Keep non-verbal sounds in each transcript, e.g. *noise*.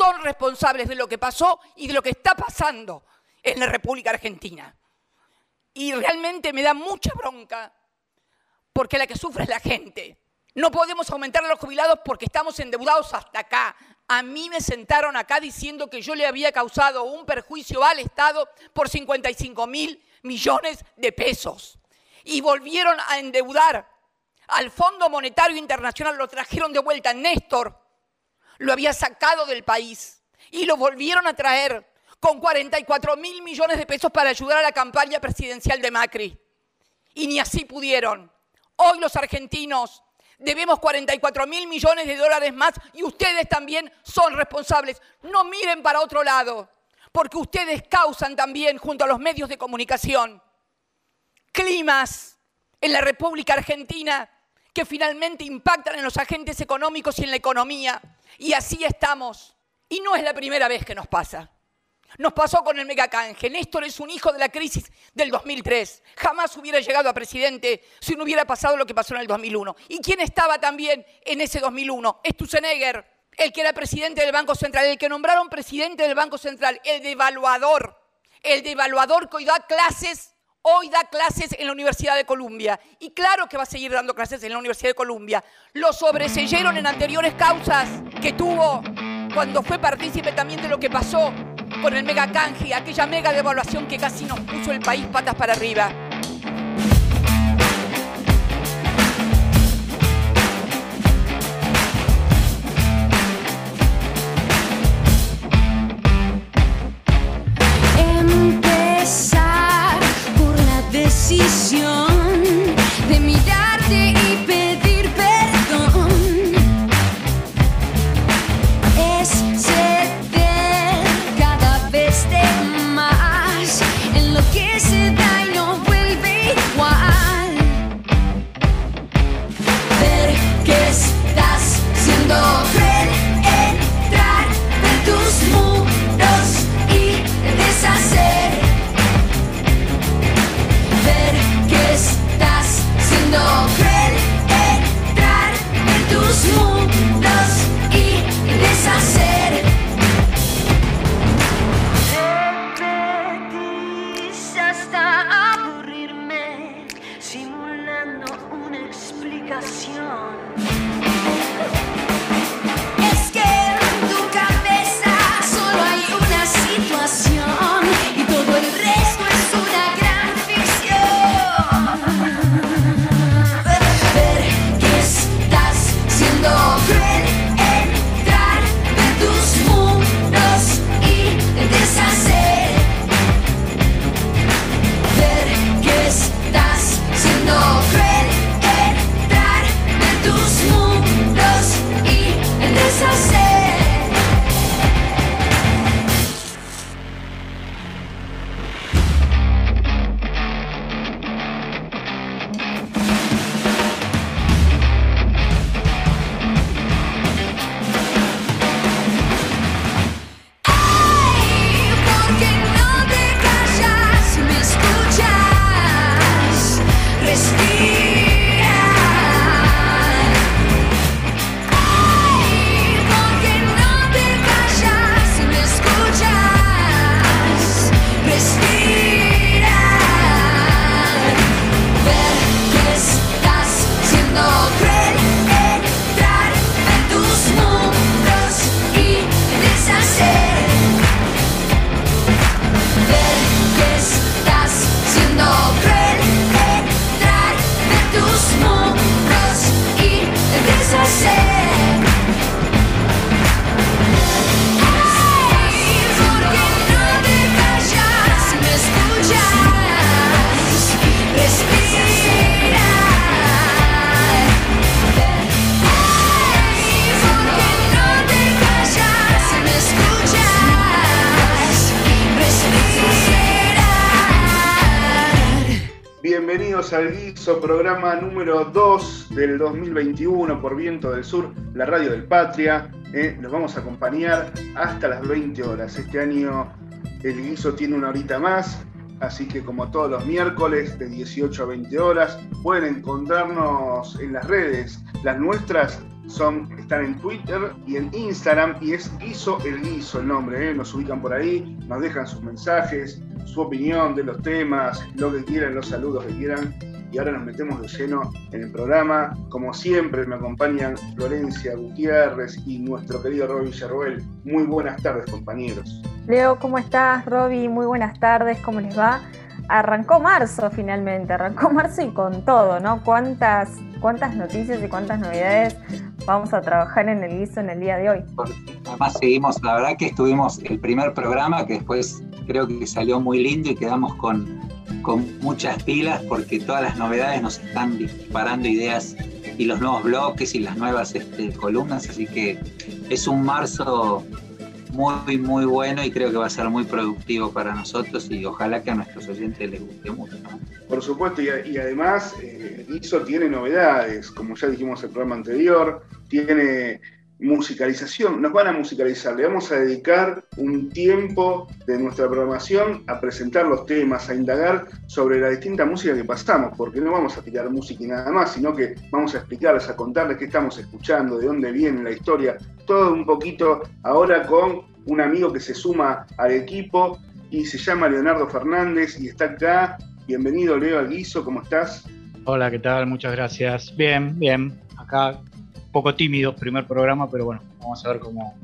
son responsables de lo que pasó y de lo que está pasando en la República Argentina. Y realmente me da mucha bronca porque la que sufre es la gente. No podemos aumentar a los jubilados porque estamos endeudados hasta acá. A mí me sentaron acá diciendo que yo le había causado un perjuicio al Estado por 55 mil millones de pesos. Y volvieron a endeudar al Fondo Monetario Internacional, lo trajeron de vuelta. Néstor lo había sacado del país y lo volvieron a traer con 44 mil millones de pesos para ayudar a la campaña presidencial de Macri. Y ni así pudieron. Hoy los argentinos debemos 44 mil millones de dólares más y ustedes también son responsables. No miren para otro lado, porque ustedes causan también, junto a los medios de comunicación, climas en la República Argentina que finalmente impactan en los agentes económicos y en la economía. Y así estamos. Y no es la primera vez que nos pasa. Nos pasó con el megacanje. Néstor es un hijo de la crisis del 2003. Jamás hubiera llegado a presidente si no hubiera pasado lo que pasó en el 2001. ¿Y quién estaba también en ese 2001? Stusenegger, el que era presidente del Banco Central, el que nombraron presidente del Banco Central, el devaluador. El devaluador que hoy da clases, hoy da clases en la Universidad de Columbia. Y claro que va a seguir dando clases en la Universidad de Columbia. Lo sobreseyeron en anteriores causas que tuvo cuando fue partícipe también de lo que pasó con el mega canje, aquella mega devaluación que casi nos puso el país patas para arriba. Del 2021 por Viento del Sur, la radio del Patria. Eh, los vamos a acompañar hasta las 20 horas. Este año el Guiso tiene una horita más, así que como todos los miércoles de 18 a 20 horas, pueden encontrarnos en las redes. Las nuestras son, están en Twitter y en Instagram y es Guiso el Guiso el nombre, ¿eh? nos ubican por ahí, nos dejan sus mensajes, su opinión de los temas, lo que quieran, los saludos que quieran. Y ahora nos metemos de lleno en el programa. Como siempre me acompañan Florencia Gutiérrez y nuestro querido Roby Villarroel. Muy buenas tardes compañeros. Leo, ¿cómo estás? Roby, muy buenas tardes, ¿cómo les va? Arrancó marzo finalmente, arrancó *laughs* marzo y con todo, ¿no? ¿Cuántas, cuántas noticias y cuántas novedades vamos a trabajar en el guiso en el día de hoy? Además seguimos, la verdad que estuvimos el primer programa que después creo que salió muy lindo y quedamos con, con muchas pilas porque todas las novedades nos están disparando ideas y los nuevos bloques y las nuevas este, columnas, así que es un marzo muy, muy bueno y creo que va a ser muy productivo para nosotros y ojalá que a nuestros oyentes les guste mucho. Por supuesto, y, además eh, ISO tiene novedades, como ya dijimos en el programa anterior, tiene musicalización, nos van a musicalizar, le vamos a dedicar un tiempo de nuestra programación a presentar los temas, a indagar sobre la distinta música que pasamos, porque no vamos a tirar música y nada más, sino que vamos a explicarles, a contarles qué estamos escuchando, de dónde viene la historia, todo un poquito ahora con un amigo que se suma al equipo y se llama Leonardo Fernández y está acá. Bienvenido Leo Alguizo, ¿cómo estás? Hola, ¿qué tal? Muchas gracias. Bien, bien. Acá poco tímido, primer programa, pero bueno, vamos a ver cómo,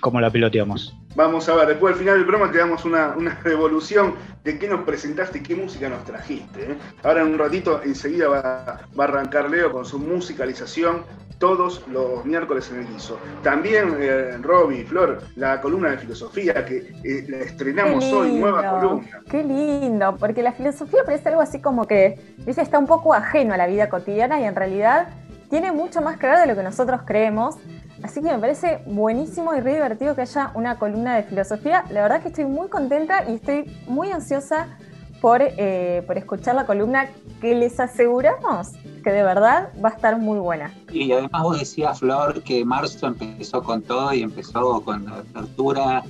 cómo la piloteamos. Vamos a ver, después al final del programa te damos una, una *laughs* devolución de qué nos presentaste y qué música nos trajiste. ¿eh? Ahora en un ratito, enseguida va, va, a arrancar Leo con su musicalización todos los miércoles en el guiso. También, eh, Roby, Flor, la columna de filosofía que eh, la estrenamos hoy, nueva columna. Qué lindo, porque la filosofía parece algo así como que dice, está un poco ajeno a la vida cotidiana y en realidad tiene mucho más claro de lo que nosotros creemos. Así que me parece buenísimo y re divertido que haya una columna de filosofía. La verdad que estoy muy contenta y estoy muy ansiosa por, eh, por escuchar la columna que les aseguramos que de verdad va a estar muy buena. Y además vos decías, Flor, que marzo empezó con todo y empezó con la apertura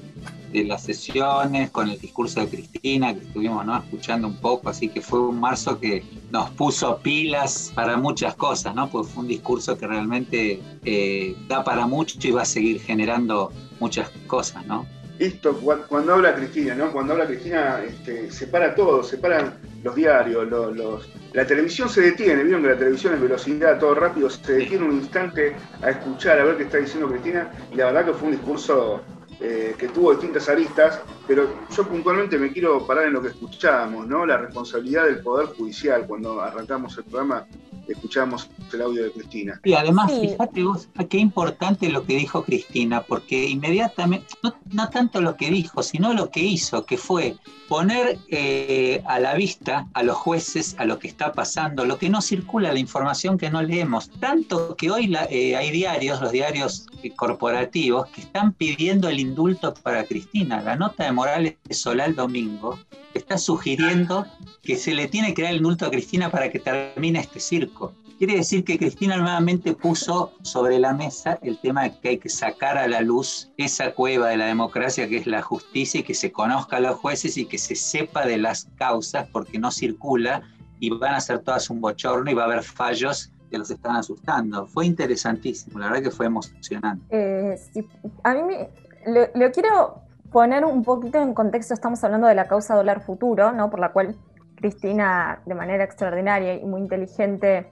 de las sesiones, con el discurso de Cristina, que estuvimos ¿no? escuchando un poco, así que fue un marzo que nos puso pilas para muchas cosas, ¿no? Pues fue un discurso que realmente eh, da para mucho y va a seguir generando muchas cosas, ¿no? Esto, cuando habla Cristina, ¿no? Cuando habla Cristina, este, separa todo, separan los diarios, los, la televisión se detiene, vieron que la televisión es velocidad, todo rápido, se detiene un instante a escuchar, a ver qué está diciendo Cristina, y la verdad que fue un discurso eh, que tuvo distintas aristas, pero yo puntualmente me quiero parar en lo que escuchábamos, ¿no? La responsabilidad del Poder Judicial. Cuando arrancamos el programa, escuchamos el audio de Cristina. Y además, fíjate vos, qué importante lo que dijo Cristina, porque inmediatamente, no, tanto lo que dijo, sino lo que hizo, que fue poner eh, a la vista a los jueces a lo que está pasando, lo que no circula, la información que no leemos. Tanto que hoy eh, hay diarios, los diarios corporativos, que están pidiendo el indulto para Cristina. La nota de Morales Solá el domingo está sugiriendo que se le tiene que dar el indulto a Cristina para que termine este circo. Quiere decir que Cristina nuevamente puso sobre la mesa el tema de que hay que sacar a la luz esa cueva de la democracia que es la justicia y que se conozca a los jueces y que se sepa de las causas porque no circula y van a ser todas un bochorno y va a haber fallos que los están asustando. Fue interesantísimo, la verdad que fue emocionante. Eh, a mí me, lo, quiero poner un poquito en contexto, estamos hablando de la causa dólar futuro, ¿no? por la cual Cristina de manera extraordinaria y muy inteligente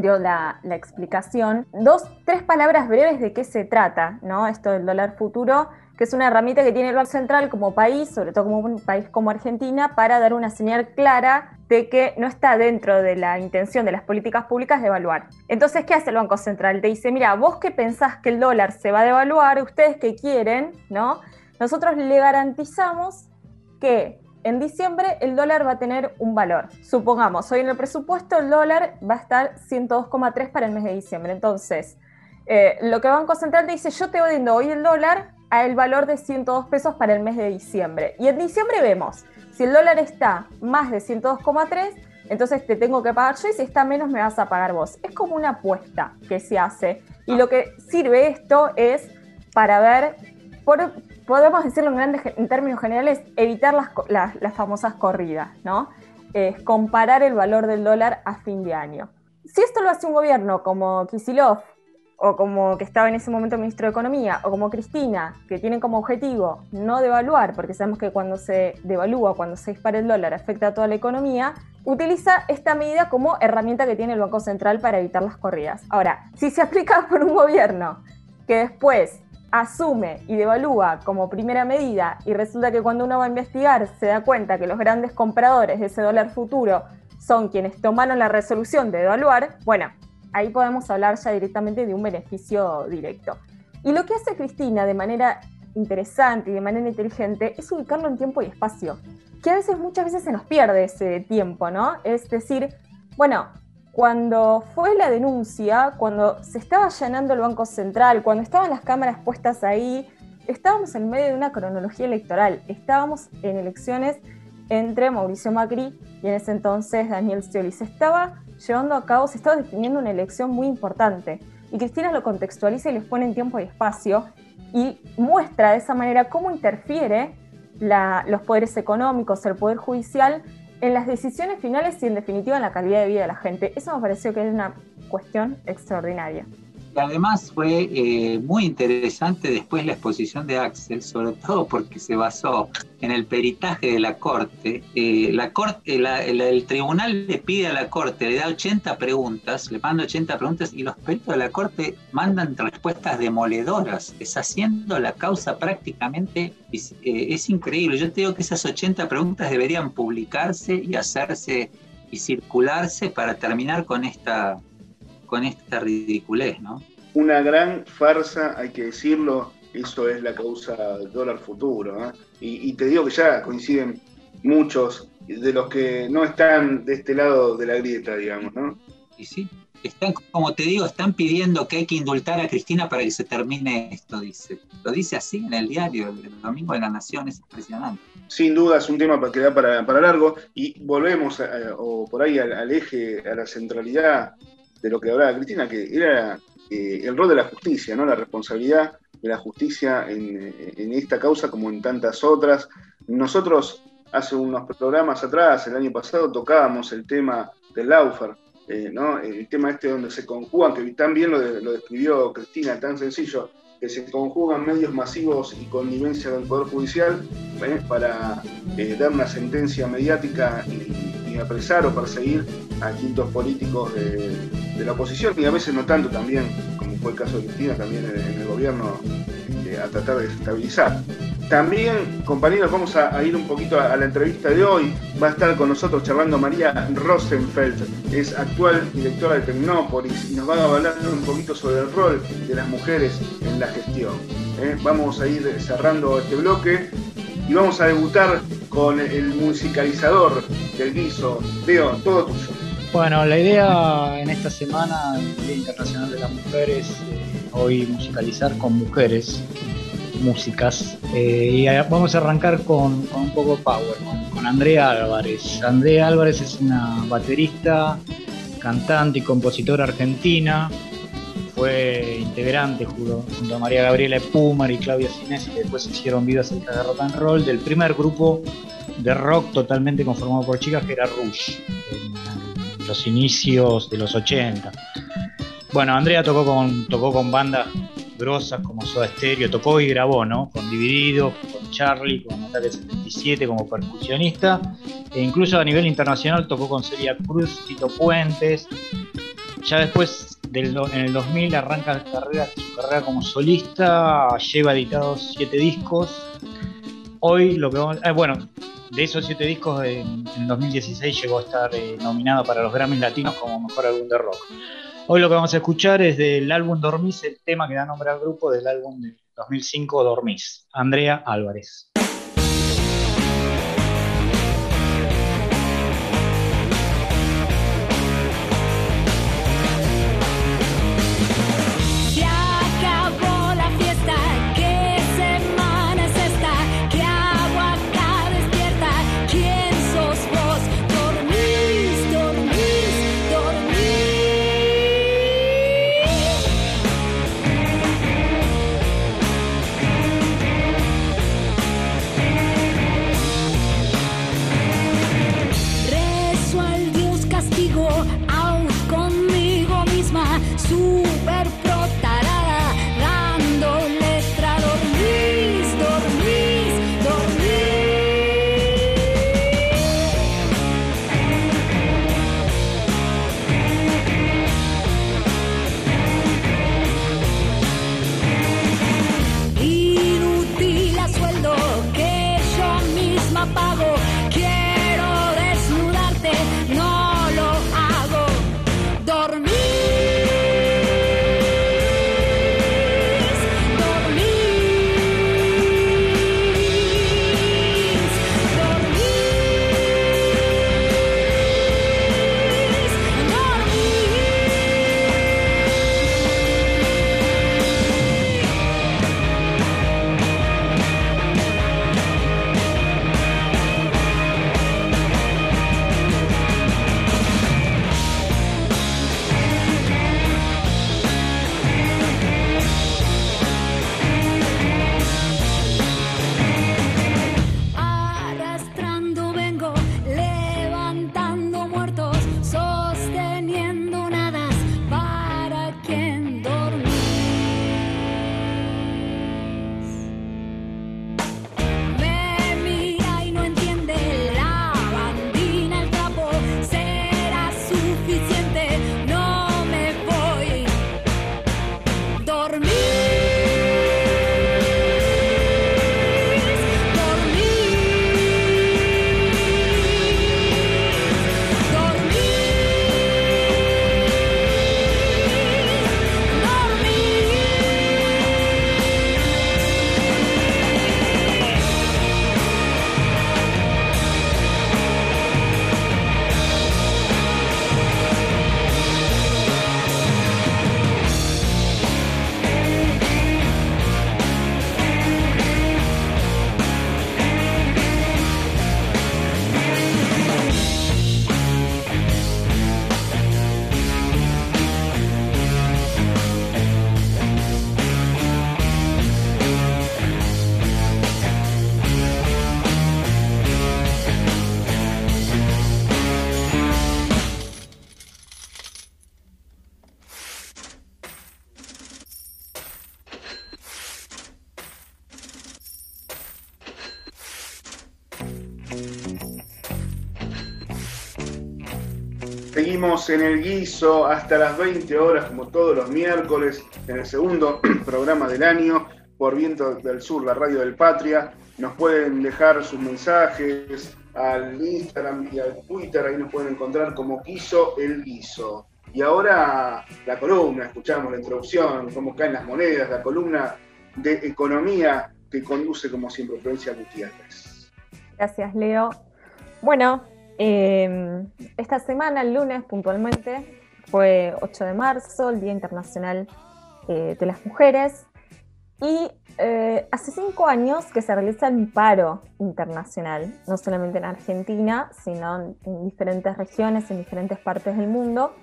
dio la, explicación. Dos, tres palabras breves de qué se trata, ¿no? Esto del dólar futuro, que es una herramienta que tiene el Banco Central como país, sobre todo como un país como Argentina, para dar una señal clara de que no está dentro de la intención de las políticas públicas de evaluar. Entonces, ¿qué hace el Banco Central? Te dice, mira, vos que pensás que el dólar se va a devaluar, ustedes que quieren, ¿no? Nosotros le garantizamos que en diciembre el dólar va a tener un valor. Supongamos, hoy en el presupuesto el dólar va a estar 102,3 para el mes de diciembre. Entonces, eh, lo que Banco Central te dice, yo te voy dando hoy el dólar a el valor de 102 pesos para el mes de diciembre. Y en diciembre vemos, si el dólar está más de 102,3, entonces te tengo que pagar yo y si está menos me vas a pagar vos. Es como una apuesta que se hace. Y lo que sirve esto es para ver, podemos decirlo en, grandes, en términos generales, evitar las, las, famosas corridas, ¿no? Es comparar el valor del dólar a fin de año. Si esto lo hace un gobierno como Kisilov, o como que estaba en ese momento ministro de Economía, o como Cristina, que tienen como objetivo no devaluar, porque sabemos que cuando se devalúa, cuando se dispara el dólar, afecta a toda la economía, utiliza esta medida como herramienta que tiene el Banco Central para evitar las corridas. Ahora, si se aplica *laughs* por un gobierno que después asume y devalúa como primera medida y resulta que cuando uno va a investigar se da cuenta que los grandes compradores de ese dólar futuro son quienes tomaron la resolución de devaluar, bueno, ahí podemos hablar ya directamente de un beneficio directo. Y lo que hace Cristina de manera interesante y de manera inteligente es ubicarlo en tiempo y espacio, que a veces, muchas veces se nos pierde ese tiempo, ¿no? Es decir, bueno, cuando fue la denuncia, cuando se estaba allanando el Banco Central, cuando estaban las cámaras puestas ahí, estábamos en medio de una cronología electoral, estábamos en elecciones entre Mauricio Macri y en ese entonces Daniel Scioli. Se estaba llevando a cabo, se estaba definiendo una elección muy importante. Y Cristina lo contextualiza y les pone en tiempo y espacio y muestra de esa manera cómo interfiere los poderes económicos, el poder judicial, en las decisiones finales y en definitiva en la calidad de vida de la gente. Eso me pareció que es una cuestión extraordinaria además fue eh, muy interesante después la exposición de Axel, sobre todo porque se basó en el peritaje de la Corte. Eh, la corte el, tribunal le pide a la Corte, le da 80 preguntas, le manda 80 preguntas y los peritos de la Corte mandan respuestas demoledoras, deshaciendo la causa prácticamente. Eh, es increíble. Yo te digo que esas 80 preguntas deberían publicarse y hacerse y circularse para terminar con esta con esta ridiculez, ¿no? Una gran farsa, hay que decirlo, eso es la causa del dólar futuro. ¿eh? Y, te digo que ya coinciden muchos de los que no están de este lado de la grieta, digamos, ¿no? Y sí, están, como te digo, están pidiendo que hay que indultar a Cristina para que se termine esto, dice. Lo dice así en el diario, el domingo de la Nación, es impresionante. Sin duda es un tema que da para, para largo y volvemos o por ahí al, eje, a la centralidad de lo que hablaba Cristina, que era eh, el rol de la justicia, ¿no? la responsabilidad de la justicia en, esta causa como en tantas otras. Nosotros hace unos programas atrás, el año pasado, tocábamos el tema del Laufer, eh, ¿no? el tema este donde se conjugan, que también lo, lo describió Cristina, tan sencillo, que se conjugan medios masivos y connivencia del Poder Judicial ¿eh? para dar una sentencia mediática y, apresar o perseguir a quintos políticos de, la oposición y a veces no tanto también, el caso de Cristina, también en, el gobierno, eh, a tratar de estabilizar. También, compañeros, vamos a, ir un poquito a, la entrevista de hoy. Va a estar con nosotros charlando María Rosenfeld, es actual directora de Tecnópolis y nos va a hablar un poquito sobre el rol de las mujeres en la gestión. ¿eh? Vamos a ir cerrando este bloque y vamos a debutar con el musicalizador del guiso. Leo, todo tuyo. Bueno, la idea en esta semana, el Día Internacional de las Mujeres, eh, hoy musicalizar con mujeres, músicas. Eh, y vamos a arrancar con, un poco power, con, Andrea Álvarez. Andrea Álvarez es una baterista, cantante y compositora argentina. Fue integrante junto a María Gabriela Pumar y Claudia Cines, que después hicieron vidas en de rock and roll, del primer grupo de rock totalmente conformado por chicas que era Rush los inicios de los 80. Bueno, Andrea tocó con, tocó con bandas grosas como Soda Stereo, tocó y grabó, ¿no? Con Dividido, con Charlie, con Ataque 77 como percusionista, e incluso a nivel internacional tocó con Celia Cruz, Tito Puentes. Ya después, del, en el 2000, arranca carrera, su carrera como solista, lleva editados siete discos. Hoy lo que vamos, eh, bueno, de esos siete discos, en, 2016 llegó a estar eh, nominado para los Grammys Latinos como Mejor Álbum de Rock. Hoy lo que vamos a escuchar es del álbum Dormís, el tema que da nombre al grupo del álbum de 2005 Dormís, Andrea Álvarez. Seguimos en el guiso hasta las 20 horas, como todos los miércoles, en el segundo *clears throat* programa del año, por Viento del Sur, la radio del Patria. Nos pueden dejar sus mensajes al Instagram y al Twitter, ahí nos pueden encontrar como Quiso el Guiso. Y ahora la columna, escuchamos la introducción, cómo caen las monedas, la columna de economía que conduce como siempre Florencia Gutiérrez. Gracias, Leo. Bueno, eh, esta semana, el lunes puntualmente, fue 8 de marzo, el Día Internacional eh, de las Mujeres, y eh, hace cinco años que se realiza el paro internacional, no solamente en Argentina, sino en diferentes regiones, en diferentes partes del mundo.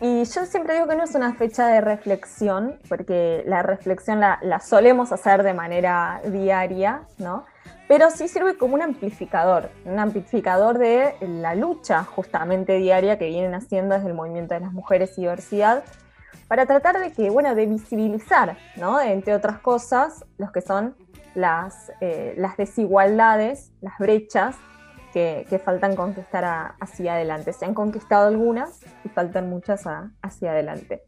Y yo siempre digo que no es una fecha de reflexión, porque la reflexión la, la solemos hacer de manera diaria, ¿no? Pero sí sirve como un amplificador, un amplificador de la lucha justamente diaria que vienen haciendo desde el movimiento de las mujeres y diversidad, para tratar de que, bueno, de visibilizar, ¿no? Entre otras cosas, los que son las, eh, desigualdades, las brechas que, faltan conquistar hacia adelante. Se han conquistado algunas y faltan muchas hacia adelante.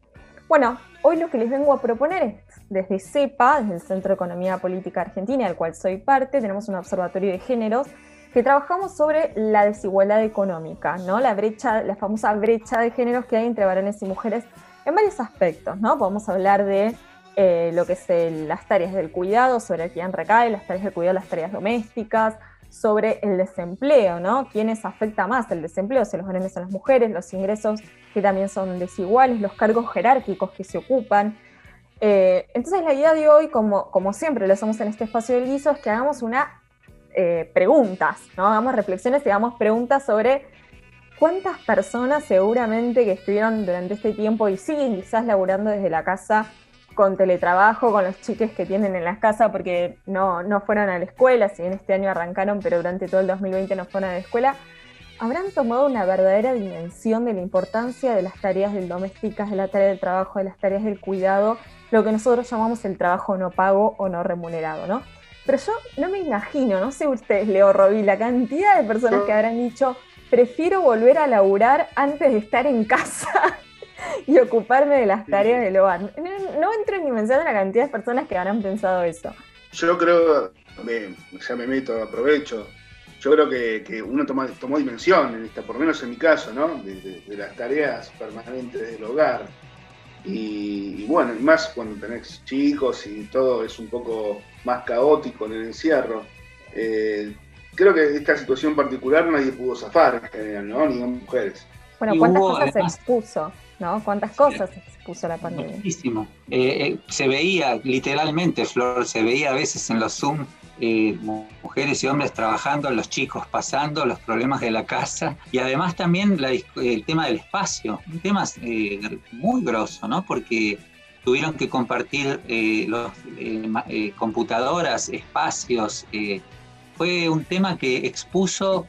Bueno, hoy lo que les vengo a proponer es, desde CEPA, desde el Centro de Economía Política Argentina, del cual soy parte, tenemos un observatorio de géneros que trabajamos sobre la desigualdad económica, ¿no? La brecha, la famosa brecha de géneros que hay entre varones y mujeres en varios aspectos, ¿no? Podemos hablar de eh, lo que es las tareas del cuidado, sobre quién recae, las tareas del cuidado, las tareas domésticas, sobre el desempleo, ¿no? ¿Quiénes afecta más el desempleo? Si los varones o las mujeres, los ingresos que también son desiguales, los cargos jerárquicos que se ocupan. Eh, entonces la idea de hoy, como, como siempre lo hacemos en este espacio del guiso, es que hagamos una eh, preguntas, ¿no? Hagamos reflexiones y hagamos preguntas sobre cuántas personas seguramente que estuvieron durante este tiempo y siguen quizás laburando desde la casa con teletrabajo, con los chiques que tienen en las casas porque no, no fueron a la escuela, si bien este año arrancaron, pero durante todo el 2020 no fueron a la escuela, habrán tomado una verdadera dimensión de la importancia de las tareas del domésticas, de la tarea del trabajo, de las tareas del cuidado, lo que nosotros llamamos el trabajo no pago o no remunerado, ¿no? Pero yo no me imagino, no sé ustedes, Leo Robí, la cantidad de personas que habrán dicho, prefiero volver a laburar antes de estar en casa y ocuparme de las tareas del hogar. No, no entro en dimensión de la cantidad de personas que habrán pensado eso. Yo creo, me- ya me meto, aprovecho, yo creo que, que uno toma- tomó dimensión en esta, por lo menos en mi caso, ¿no? De, de- de las tareas permanentes del hogar. Y, y bueno, y más cuando tenés chicos y todo es un poco más caótico en el encierro. Eh, creo que esta situación particular nadie pudo zafar en general, ¿no? Ni mujeres. Bueno, ¿cuántas hubo, cosas además- se expuso? ¿No? ¿Cuántas cosas se expuso la pandemia? Muchísimo. Eh, eh, se veía literalmente, Flor, se veía a veces en los Zoom eh, mu- mujeres y hombres trabajando, los chicos pasando, los problemas de la casa y además también la el tema del espacio, un tema muy grosso, ¿no? Porque tuvieron que compartir los, computadoras, espacios. fue un tema que expuso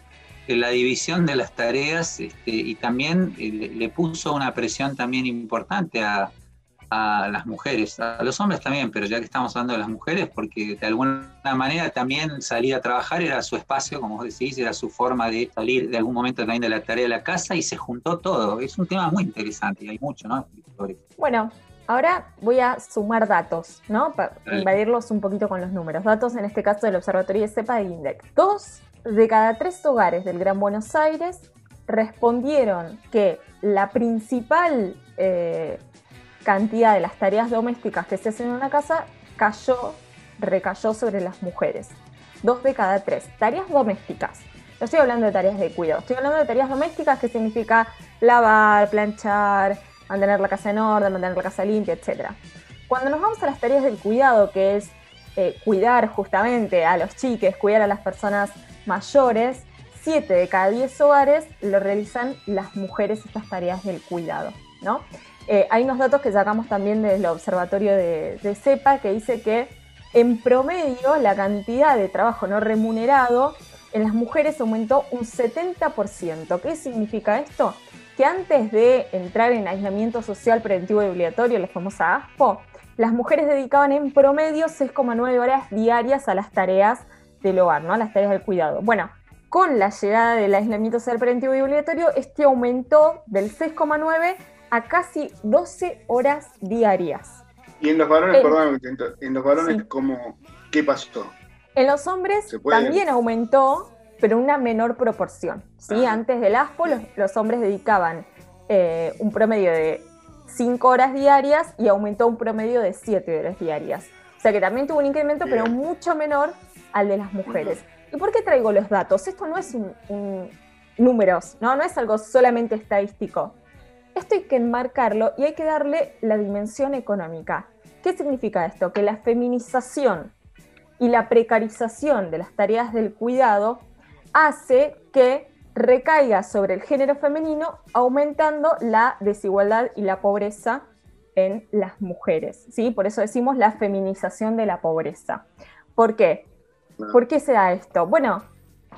la división de las tareas este, y también eh, le, puso una presión también importante a, a las mujeres, a los hombres también, pero ya que estamos hablando de las mujeres, porque de alguna manera también salir a trabajar era su espacio, como vos decís, era su forma de salir de algún momento también de la tarea de la casa y se juntó todo. Es un tema muy interesante y hay mucho, ¿no? Bueno, ahora voy a sumar datos, ¿no? Para invadirlos un poquito con los números. Datos, en este caso, del Observatorio de CEPA de INDEC. Dos de cada tres hogares del Gran Buenos Aires respondieron que la principal eh, cantidad de las tareas domésticas que se hacen en una casa cayó, recayó sobre las mujeres. Dos de cada tres. Tareas domésticas. No estoy hablando de tareas de cuidado, estoy hablando de tareas domésticas que significa lavar, planchar, mantener la casa en orden, mantener la casa limpia, etc. Cuando nos vamos a las tareas del cuidado, que es eh, cuidar justamente a los chiques, cuidar a las personas mayores, 7 de cada 10 hogares lo realizan las mujeres estas tareas del cuidado, ¿no? Eh, hay unos datos que sacamos también del observatorio de, de CEPA que dice que en promedio la cantidad de trabajo no remunerado en las mujeres aumentó un 70%. ¿Qué significa esto? Que antes de entrar en aislamiento social preventivo y obligatorio, la famosa ASPO, las mujeres dedicaban en promedio 6,9 horas diarias a las tareas del hogar, ¿no? las tareas del cuidado. Bueno, con la llegada del aislamiento social preventivo y obligatorio, este aumentó del 6,9 a casi 12 horas diarias. Y en los varones, perdón, en los varones, sí. ¿cómo, ¿qué pasó? En los hombres también aumentó, pero una menor proporción. ¿sí? Ah. Antes del ASPO, los, los hombres dedicaban eh, un promedio de 5 horas diarias y aumentó un promedio de 7 horas diarias. O sea que también tuvo un incremento, pero mucho menor al de las mujeres. ¿Y por qué traigo los datos? Esto no es un, un- números, ¿no? no es algo solamente estadístico. Esto hay que enmarcarlo y hay que darle la dimensión económica. ¿Qué significa esto? Que la feminización y la precarización de las tareas del cuidado hace que recaiga sobre el género femenino, aumentando la desigualdad y la pobreza en las mujeres. ¿sí? Por eso decimos la feminización de la pobreza. ¿Por qué? ¿Por qué se da esto? Bueno,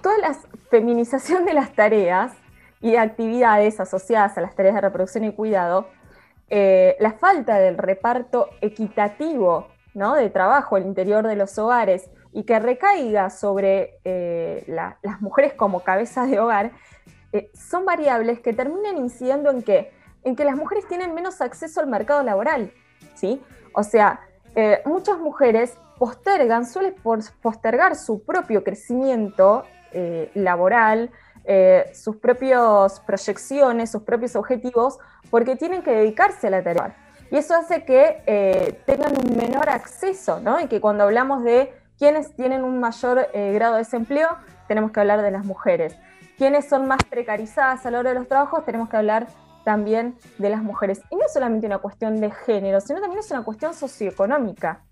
toda la feminización de las tareas y de actividades asociadas a las tareas de reproducción y cuidado, eh, la falta del reparto equitativo ¿no? de trabajo al interior de los hogares y que recaiga sobre eh, la- las mujeres como cabezas de hogar, eh, son variables que terminan incidiendo en qué? En que las mujeres tienen menos acceso al mercado laboral, ¿sí? O sea, muchas mujeres postergan, suelen por- postergar su propio crecimiento eh, laboral, eh, sus propias proyecciones, sus propios objetivos, porque tienen que dedicarse a la tarea. Y eso hace que eh, tengan un menor acceso, ¿no? Y que cuando hablamos de quienes tienen un mayor grado de desempleo, tenemos que hablar de las mujeres. Quienes son más precarizadas a la hora de los trabajos, tenemos que hablar también de las mujeres. Y no solamente una cuestión de género, sino también es una cuestión socioeconómica.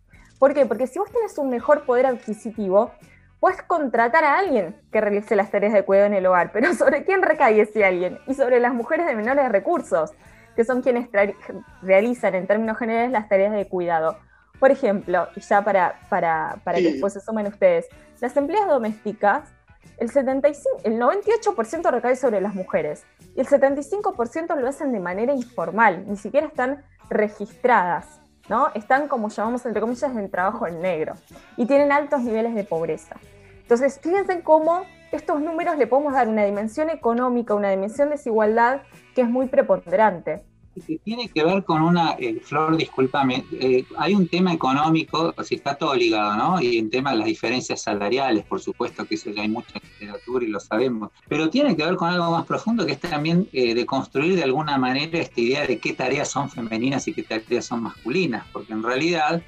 ¿Por qué? Porque si vos tenés un mejor poder adquisitivo, puedes contratar a alguien que realice las tareas de cuidado en el hogar, pero ¿sobre quién recae ese alguien? Y sobre las mujeres de menores recursos, que son quienes realizan en términos generales las tareas de cuidado. Por ejemplo, y ya para, para, para que Sí. después se sumen ustedes, las empleadas domésticas, el, 75, el 98% recae sobre las mujeres y el 75% lo hacen de manera informal, ni siquiera están registradas, ¿no? Están, como llamamos entre comillas, en trabajo en negro y tienen altos niveles de pobreza. Entonces, fíjense cómo estos números le podemos dar una dimensión económica, una dimensión de desigualdad que es muy preponderante. Que tiene que ver con una, eh, Flor, discúlpame, eh, hay un tema económico, o sea, está todo ligado, ¿no? Y un tema de las diferencias salariales, por supuesto que eso ya hay mucha literatura y lo sabemos, pero tiene que ver con algo más profundo que es también eh, de construir de alguna manera esta idea de qué tareas son femeninas y qué tareas son masculinas, porque en realidad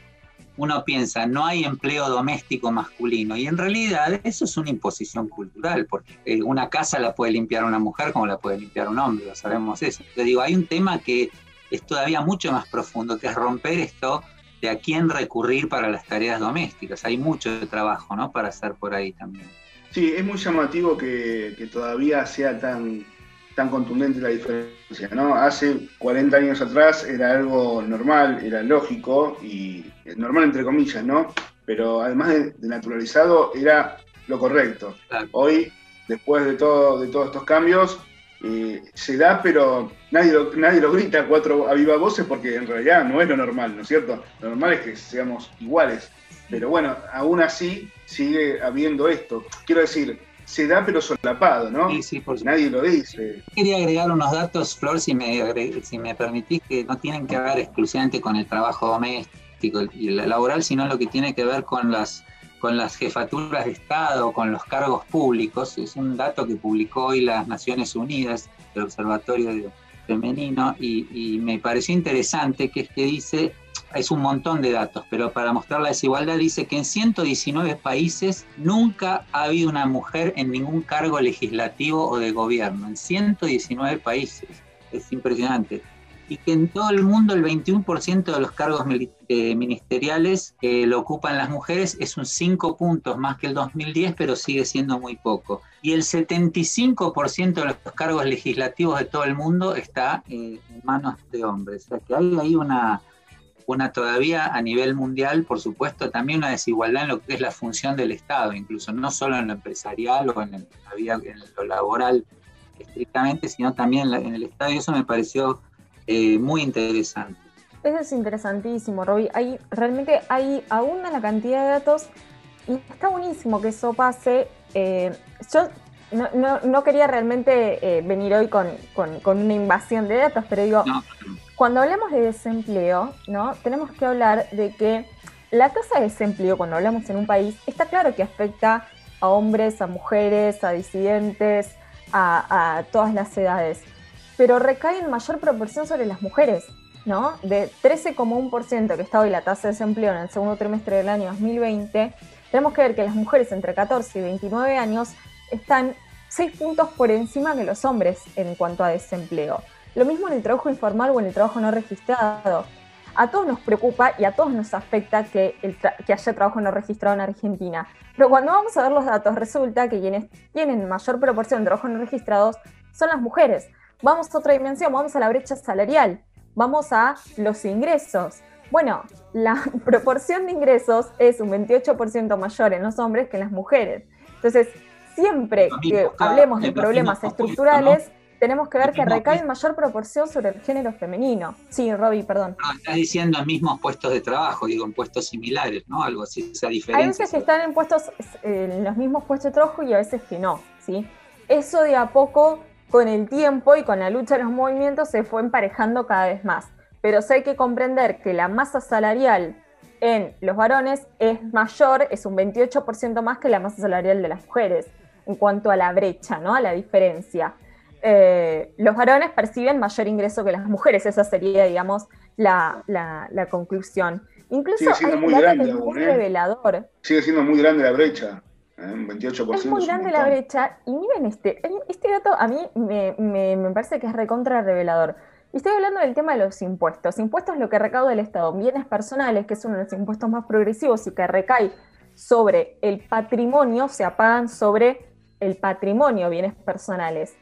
uno piensa, no hay empleo doméstico masculino, y en realidad eso es una imposición cultural, porque eh, una casa la puede limpiar una mujer como la puede limpiar un hombre, lo sabemos eso. Te digo, hay un tema que es todavía mucho más profundo, que es romper esto de a quién recurrir para las tareas domésticas. Hay mucho trabajo, ¿no? Para hacer por ahí también. Sí, es muy llamativo que todavía sea tan, tan contundente la diferencia, ¿no? Hace 40 años atrás era algo normal, era lógico y normal entre comillas, ¿no? Pero además de, de naturalizado era lo correcto. Claro. Hoy, después de, todo, de todos estos cambios, eh, se da, pero nadie lo, nadie lo grita a cuatro a viva voces porque en realidad no es lo normal, ¿no es cierto? Lo normal es que seamos iguales. Pero bueno, aún así sigue habiendo esto. Quiero decir, se da pero solapado, ¿no? Sí, sí, por. Nadie lo dice. Quería agregar unos datos, Flor, si me, si me permitís, que no tienen que ver exclusivamente con el trabajo doméstico y laboral, sino lo que tiene que ver con las, con las jefaturas de Estado, con los cargos públicos. Es un dato que publicó hoy las Naciones Unidas, el Observatorio de- Femenino, y, y me pareció interesante que es que dice, es un montón de datos, pero para mostrar la desigualdad dice que en 119 países nunca ha habido una mujer en ningún cargo legislativo o de gobierno, en 119 países. Es impresionante. Y que en todo el mundo el 21% de los cargos eh, ministeriales que lo ocupan las mujeres es un 5 puntos más que el 2010, pero sigue siendo muy poco. Y el 75% de los cargos legislativos de todo el mundo está eh, en manos de hombres. O sea que hay ahí una, una todavía a nivel mundial, por supuesto, también una desigualdad en lo que es la función del Estado, incluso no solo en lo empresarial o en, el- la vida, en lo laboral estrictamente, sino también en, la- en el Estado, y eso me pareció eh, muy interesante. Eso es interesantísimo, Roby. Hay, realmente hay aún la cantidad de datos y está buenísimo que eso pase. Eh, yo no, no, no quería realmente eh, venir hoy con, con- con una invasión de datos, pero digo, No, cuando hablamos de desempleo, ¿no? Tenemos que hablar de que la tasa de desempleo, cuando hablamos en un país, está claro que afecta a hombres, a mujeres, a disidentes, a, a todas las edades, pero recae en mayor proporción sobre las mujeres, ¿no? De 13,1% que está hoy la tasa de desempleo en el segundo trimestre del año 2020, tenemos que ver que las mujeres entre 14 y 29 años están 6 puntos por encima que los hombres en cuanto a desempleo. Lo mismo en el trabajo informal o en el trabajo no registrado. A todos nos preocupa y a todos nos afecta que, el tra- que haya trabajo no registrado en Argentina. Pero cuando vamos a ver los datos, resulta que quienes tienen mayor proporción de trabajos no registrados son las mujeres. Vamos a otra dimensión, vamos a la brecha salarial, vamos a los ingresos. Bueno, la *laughs* proporción de ingresos es un 28% mayor en los hombres que en las mujeres. Entonces, siempre que hablemos de problemas estructurales, tenemos que ver que recae en mayor proporción sobre el género femenino. Sí, Robbie, perdón. no, estás diciendo en mismos puestos de trabajo, digo, en puestos similares, ¿no? Algo así, esa Hay diferencia. veces que están en puestos eh, en los mismos puestos de trabajo y a veces que no, ¿sí? Eso de a poco, con el tiempo y con la lucha de los movimientos, se fue emparejando cada vez más. Pero sí hay que comprender que la masa salarial en los varones es mayor, es un 28% más que la masa salarial de las mujeres, en cuanto a la brecha, ¿no? A la diferencia. Eh, los varones perciben mayor ingreso que las mujeres, esa sería, digamos, la, la- la conclusión. Incluso Sigue siendo hay un muy dato grande es muy ¿eh? revelador. Sigue siendo muy grande la brecha. ¿eh? Un 28%. Es muy grande la brecha y miren este, este dato a mí me, me- me parece que es recontra revelador. Y estoy hablando del tema de los impuestos. Impuestos es lo que recauda el Estado. Bienes personales, que es uno de los impuestos más progresivos y que recae sobre el patrimonio, se pagan sobre el patrimonio, bienes personales.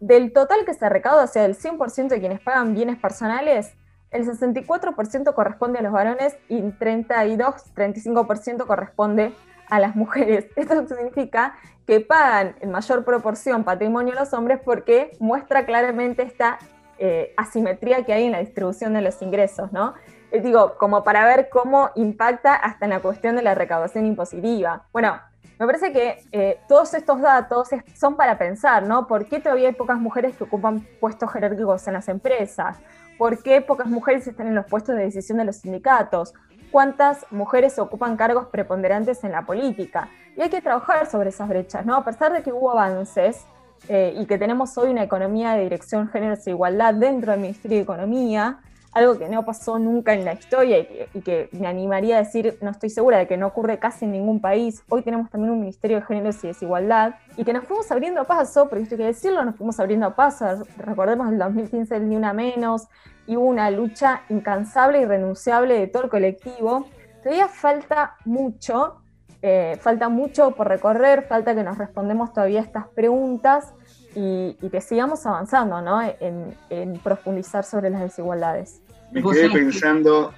Del total que se recauda, o sea, del 100% de quienes pagan bienes personales, el 64% corresponde a los varones y el 32-35% corresponde a las mujeres. *laughs* Esto significa que pagan en mayor proporción patrimonio los hombres porque muestra claramente esta eh, asimetría que hay en la distribución de los ingresos, ¿no? Eh, digo, como para ver cómo impacta hasta en la cuestión de la recaudación impositiva. Bueno, me parece que eh, todos estos datos son para pensar, ¿no? ¿Por qué todavía hay pocas mujeres que ocupan puestos jerárquicos en las empresas? ¿Por qué pocas mujeres están en los puestos de decisión de los sindicatos? ¿Cuántas mujeres ocupan cargos preponderantes en la política? Y hay que trabajar sobre esas brechas, ¿no? A pesar de que hubo avances eh, y que tenemos hoy una economía de dirección géneros e igualdad dentro del Ministerio de Economía, algo que no pasó nunca en la historia y que, me animaría a decir, no estoy segura de que no ocurre casi en ningún país. Hoy tenemos también un Ministerio de Géneros y Desigualdad y que nos fuimos abriendo paso, porque esto hay que decirlo, nos fuimos abriendo paso. Recordemos el 2015 el Ni Una Menos y hubo una lucha incansable y renunciable de todo el colectivo. Todavía falta mucho, eh, falta mucho por recorrer, falta que nos respondemos todavía estas preguntas y, que sigamos avanzando ¿no? en profundizar sobre las desigualdades. Me quedé sabés que- pensando,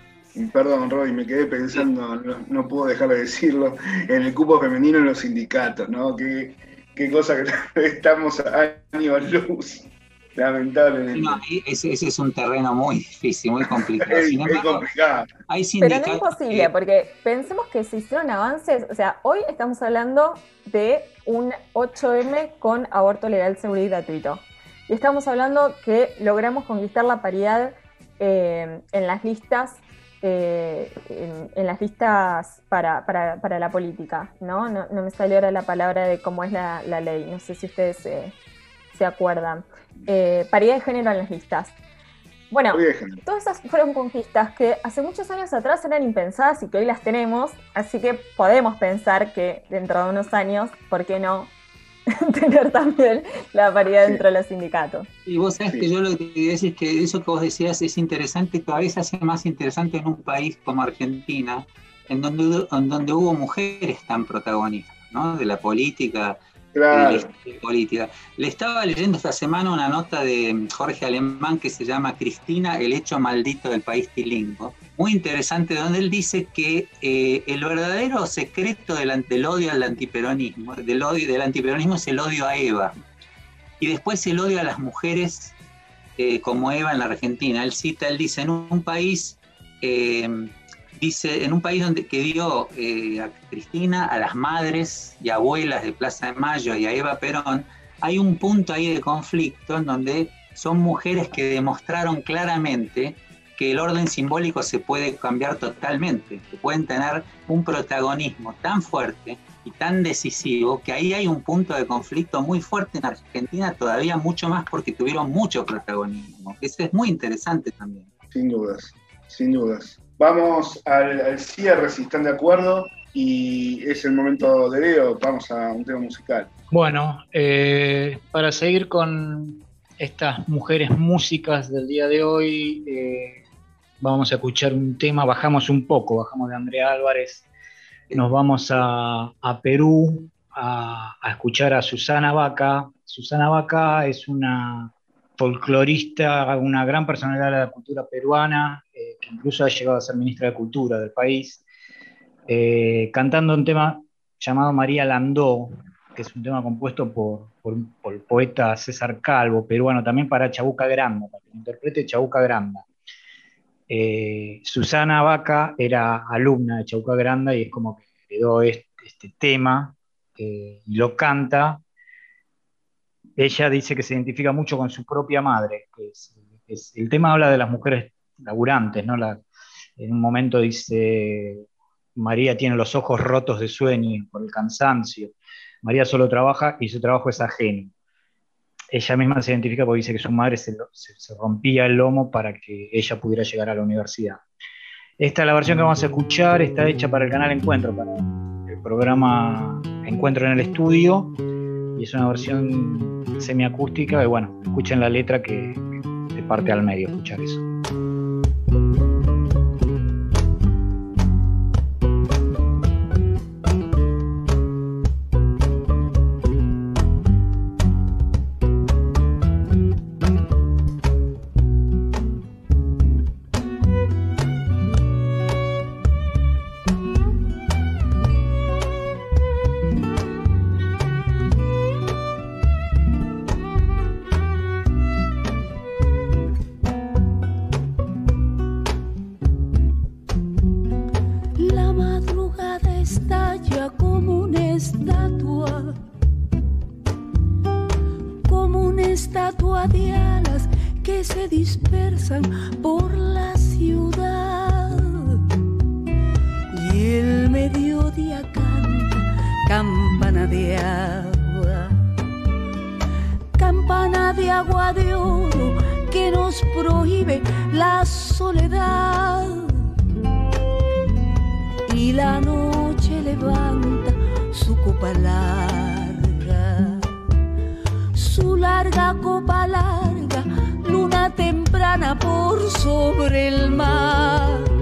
perdón Roy, me quedé pensando, no, no puedo dejar de decirlo, en el cupo femenino en los sindicatos, ¿no? Qué, qué cosa que *laughs* estamos a años luz, lamentablemente. No, ese, ese es un terreno muy difícil, muy complicado. *laughs* es, Sin es embargo, complicado. hay Pero no es que- porque pensemos que se hicieron avances, o sea, hoy estamos hablando de un 8M con aborto legal, seguro y gratuito. Y estamos hablando que logramos conquistar la paridad eh, en las listas, eh, en, en las listas para, para- para la política, ¿no? ¿no? no me salió ahora la palabra de cómo es la, la ley, no sé si ustedes eh, se acuerdan. Eh, paridad de género en las listas. Bueno. Todas esas fueron conquistas que hace muchos años atrás eran impensadas y que hoy las tenemos, así que podemos pensar que dentro de unos años, ¿por qué no *laughs* tener también la paridad Sí. dentro de los sindicatos? Y vos sabés Sí. que yo lo que quería decir es que eso que vos decías es interesante, todavía se hace más interesante en un país como Argentina, en donde, hubo- en donde hubo mujeres tan protagonistas, ¿no? De la política, Claro, historia política. Le estaba leyendo esta semana una nota de Jorge Alemán que se llama Cristina, el hecho maldito del país tilingo. Muy interesante, donde él dice que eh, el verdadero secreto del odio al antiperonismo, del, odio, del antiperonismo es el odio a Eva. Y después el odio a las mujeres eh, como Eva en la Argentina. Él cita, él dice, en un país eh, dice, en un país donde que dio eh, a Cristina, a las madres y abuelas de Plaza de Mayo y a Eva Perón, hay un punto ahí de conflicto en donde son mujeres que demostraron claramente que el orden simbólico se puede cambiar totalmente, que pueden tener un protagonismo tan fuerte y tan decisivo que ahí hay un punto de conflicto muy fuerte en Argentina, todavía mucho más porque tuvieron mucho protagonismo. Eso es muy interesante también. Sin dudas, sin dudas. Vamos al, cierre si están de acuerdo y es el momento de Leo, vamos a un tema musical. Bueno, eh, para seguir con estas mujeres músicas del día de hoy, eh, vamos a escuchar un tema, bajamos un poco, bajamos de Andrea Álvarez, nos vamos a, Perú a, escuchar a Susana Vaca. Susana Vaca es una folclorista, una gran personalidad de la cultura peruana, incluso ha llegado a ser ministra de Cultura del país, cantando un tema llamado María Landó, que es un tema compuesto por, el poeta César Calvo, peruano, también para Chabuca Granda, para que interprete Chabuca Granda. Eh, Susana Vaca era alumna de Chabuca Granda y es como que heredó este, este tema eh, y lo canta. Ella dice que se identifica mucho con su propia madre. el tema habla de las mujeres laburantes, ¿no? en un momento dice, María tiene los ojos rotos de sueño por el cansancio. María solo trabaja y su trabajo es ajeno. Ella misma se identifica porque dice que su madre se, rompía el lomo para que ella pudiera llegar a la universidad. Esta es la versión que vamos a escuchar, está hecha para el canal Encuentro, para el programa Encuentro en el Estudio, y es una versión semiacústica, y bueno, escuchen la letra que, que parte al medio, escuchar eso. María de alas que se dispersan por la ciudad. Y el mediodía canta campana de agua, campana de agua de oro que nos prohíbe la soledad. Y la noche levanta su copa larga larga copa larga, luna temprana por sobre el mar.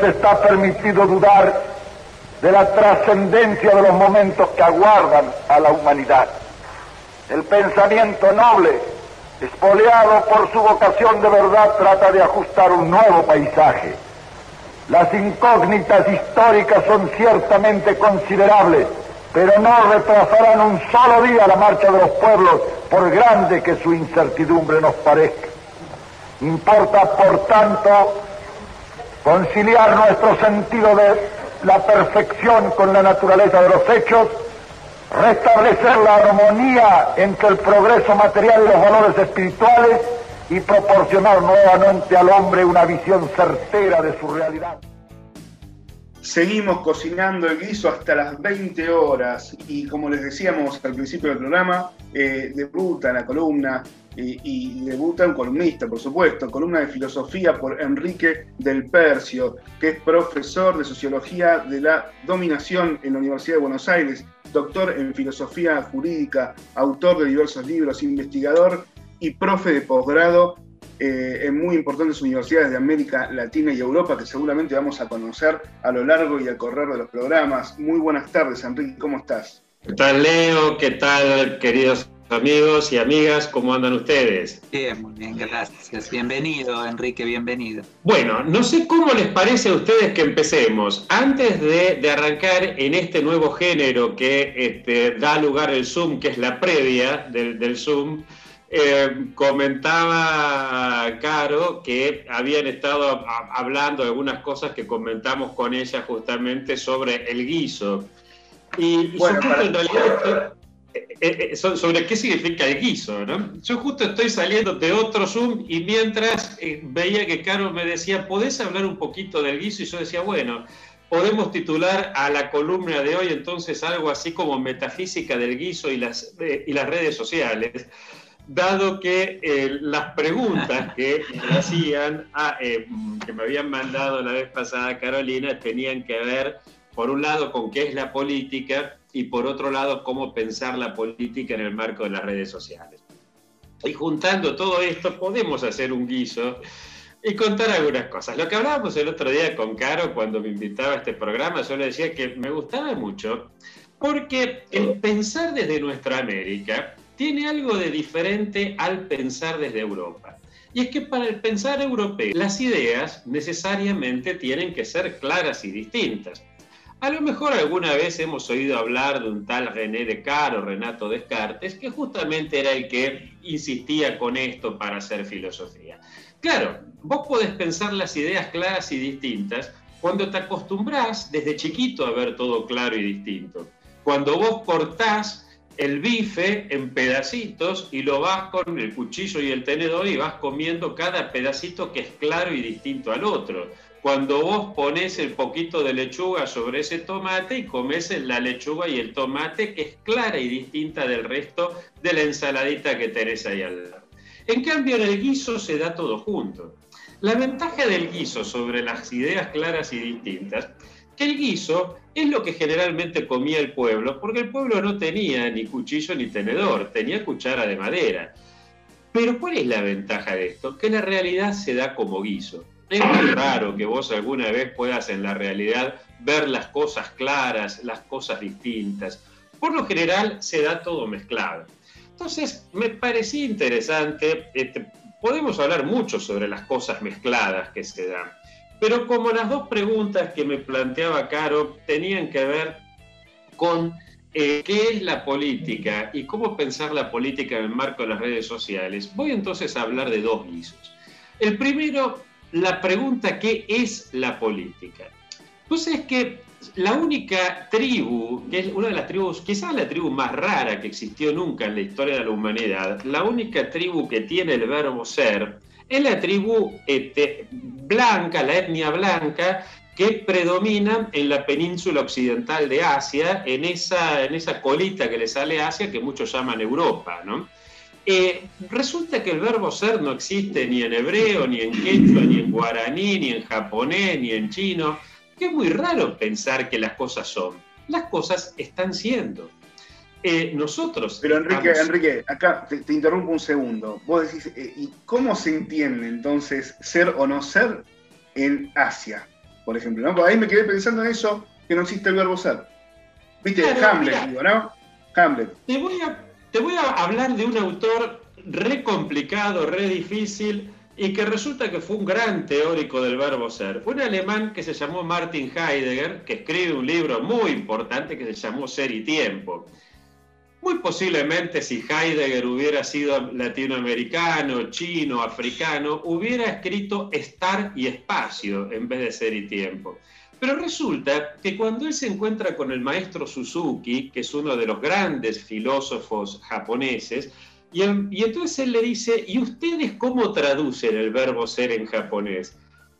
Nos está permitido dudar de la trascendencia de los momentos que aguardan a la humanidad. El pensamiento noble, espoleado por su vocación de verdad, trata de ajustar un nuevo paisaje. Las incógnitas históricas son ciertamente considerables, pero no retrasarán un solo día la marcha de los pueblos, por grande que su incertidumbre nos parezca. Importa, por tanto, conciliar nuestro sentido de la perfección con la naturaleza de los hechos, restablecer la armonía entre el progreso material y los valores espirituales y proporcionar nuevamente al hombre una visión certera de su realidad. Seguimos cocinando el guiso hasta las 20 horas y como les decíamos al principio del programa, eh, debuta la columna y debuta un columnista, por supuesto, columna de filosofía por Enrique del Percio, que es profesor de sociología de la dominación en la Universidad de Buenos Aires, doctor en filosofía jurídica, autor de diversos libros, investigador y profe de posgrado eh, en muy importantes universidades de América Latina y Europa que seguramente vamos a conocer a lo largo y al correr de los programas. Muy buenas tardes, Enrique, ¿cómo estás? ¿Qué tal, Leo? ¿Qué tal, queridos amigos y amigas? ¿Cómo andan ustedes? Bien, muy bien, gracias. Bienvenido, Enrique, bienvenido. Bueno, no sé cómo les parece a ustedes que empecemos. Antes de, de arrancar en este nuevo género que este, da lugar el Zoom, que es la previa del, del Zoom, eh, comentaba Caro que habían estado a- hablando de algunas cosas que comentamos con ella justamente sobre el guiso. Y, y Bueno, yo para- en realidad eh, eh, eh, so- sobre qué significa el guiso, ¿no? Yo justo estoy saliendo de otro Zoom y mientras veía que Caro me decía, ¿podés hablar un poquito del guiso? Y yo decía, bueno, podemos titular a la columna de hoy entonces algo así como metafísica del guiso y las, eh, y las redes sociales dado que eh, las preguntas que me *laughs* hacían, a, eh, que me habían mandado la vez pasada Carolina, tenían que ver, por un lado, con qué es la política y por otro lado, cómo pensar la política en el marco de las redes sociales. Y juntando todo esto, podemos hacer un guiso y contar algunas cosas. Lo que hablábamos el otro día con Caro cuando me invitaba a este programa, yo le decía que me gustaba mucho porque el pensar desde nuestra América tiene algo de diferente al pensar desde Europa. Y es que para el pensar europeo, las ideas necesariamente tienen que ser claras y distintas. A lo mejor alguna vez hemos oído hablar de un tal René Descartes o Renato Descartes, que justamente era el que insistía con esto para hacer filosofía. Claro, vos podés pensar las ideas claras y distintas cuando te acostumbrás desde chiquito a ver todo claro y distinto. Cuando vos cortás el bife en pedacitos y lo vas con el cuchillo y el tenedor y vas comiendo cada pedacito que es claro y distinto al otro. Cuando vos pones el poquito de lechuga sobre ese tomate y comes la lechuga y el tomate que es clara y distinta del resto de la ensaladita que tenés ahí al lado. En cambio, en el guiso se da todo junto. La ventaja del guiso sobre las ideas claras y distintas, que el guiso es lo que generalmente comía el pueblo, porque el pueblo no tenía ni cuchillo ni tenedor, tenía cuchara de madera. Pero ¿cuál es la ventaja de esto? Que la realidad se da como guiso. Es muy raro que vos alguna vez puedas en la realidad ver las cosas claras, las cosas distintas. Por lo general se da todo mezclado. Entonces, me parecía interesante, este, podemos hablar mucho sobre las cosas mezcladas que se dan, pero como las dos preguntas que me planteaba Caro tenían que ver con eh, qué es la política y cómo pensar la política en el marco de las redes sociales, voy entonces a hablar de dos guisos. El primero, la pregunta ¿qué es la política? Pues es que la única tribu, que es una de las tribus, quizás la tribu más rara que existió nunca en la historia de la humanidad, la única tribu que tiene el verbo ser, es la tribu blanca, la etnia blanca, que predomina en la península occidental de Asia, en esa, en esa colita que le sale a Asia, que muchos llaman Europa. ¿no? Eh, resulta que el verbo ser no existe ni en hebreo, ni en quechua, ni en guaraní, ni en japonés, ni en chino, que es muy raro pensar que las cosas son. Las cosas están siendo. Eh, nosotros. Pero Enrique, Enrique, acá te, interrumpo un segundo. Vos decís, eh, ¿y cómo se entiende entonces ser o no ser en Asia, por ejemplo? ¿no? Porque ahí me quedé pensando en eso, que no existe el verbo ser. ¿Viste? Hamlet, digo, ¿no? Hamlet. Te voy, a, te voy a hablar de un autor re complicado, re difícil, y que resulta que fue un gran teórico del verbo ser. Fue un alemán que se llamó Martin Heidegger, que escribe un libro muy importante que se llamó Ser y Tiempo. Muy posiblemente si Heidegger hubiera sido latinoamericano, chino, africano, hubiera escrito estar y espacio en vez de ser y tiempo. Pero resulta que cuando él se encuentra con el maestro Suzuki, que es uno de los grandes filósofos japoneses, y, entonces él le dice, ¿y ustedes cómo traducen el verbo ser en japonés?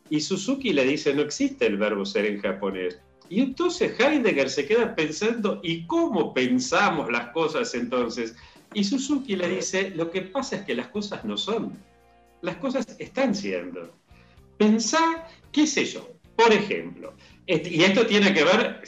Y Suzuki le dice, no existe el verbo ser en japonés. Y entonces Heidegger se queda pensando, ¿y cómo pensamos las cosas entonces? Y Suzuki le dice, lo que pasa es que las cosas no son, las cosas están siendo. Pensá, qué sé yo, por ejemplo, y esto tiene que ver,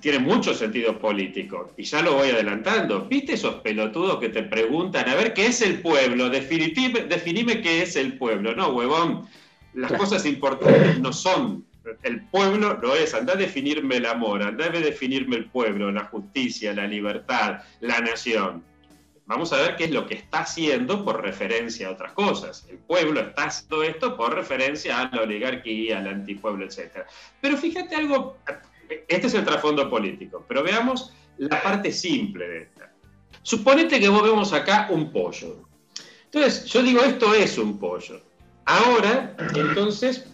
tiene mucho sentido político, y ya lo voy adelantando. ¿Viste esos pelotudos que te preguntan, a ver, ¿qué es el pueblo? definime qué es el pueblo. No, huevón, las cosas importantes no son el pueblo lo es, anda a definirme el amor, anda a definirme el pueblo, la justicia, la libertad, la nación. Vamos a ver qué es lo que está haciendo por referencia a otras cosas. El pueblo está haciendo esto por referencia a la oligarquía, al antipueblo, etc. Pero fíjate algo, este es el trasfondo político, pero veamos la parte simple de esta. Suponete que vos vemos acá un pollo. Entonces, yo digo, esto es un pollo. Ahora, entonces,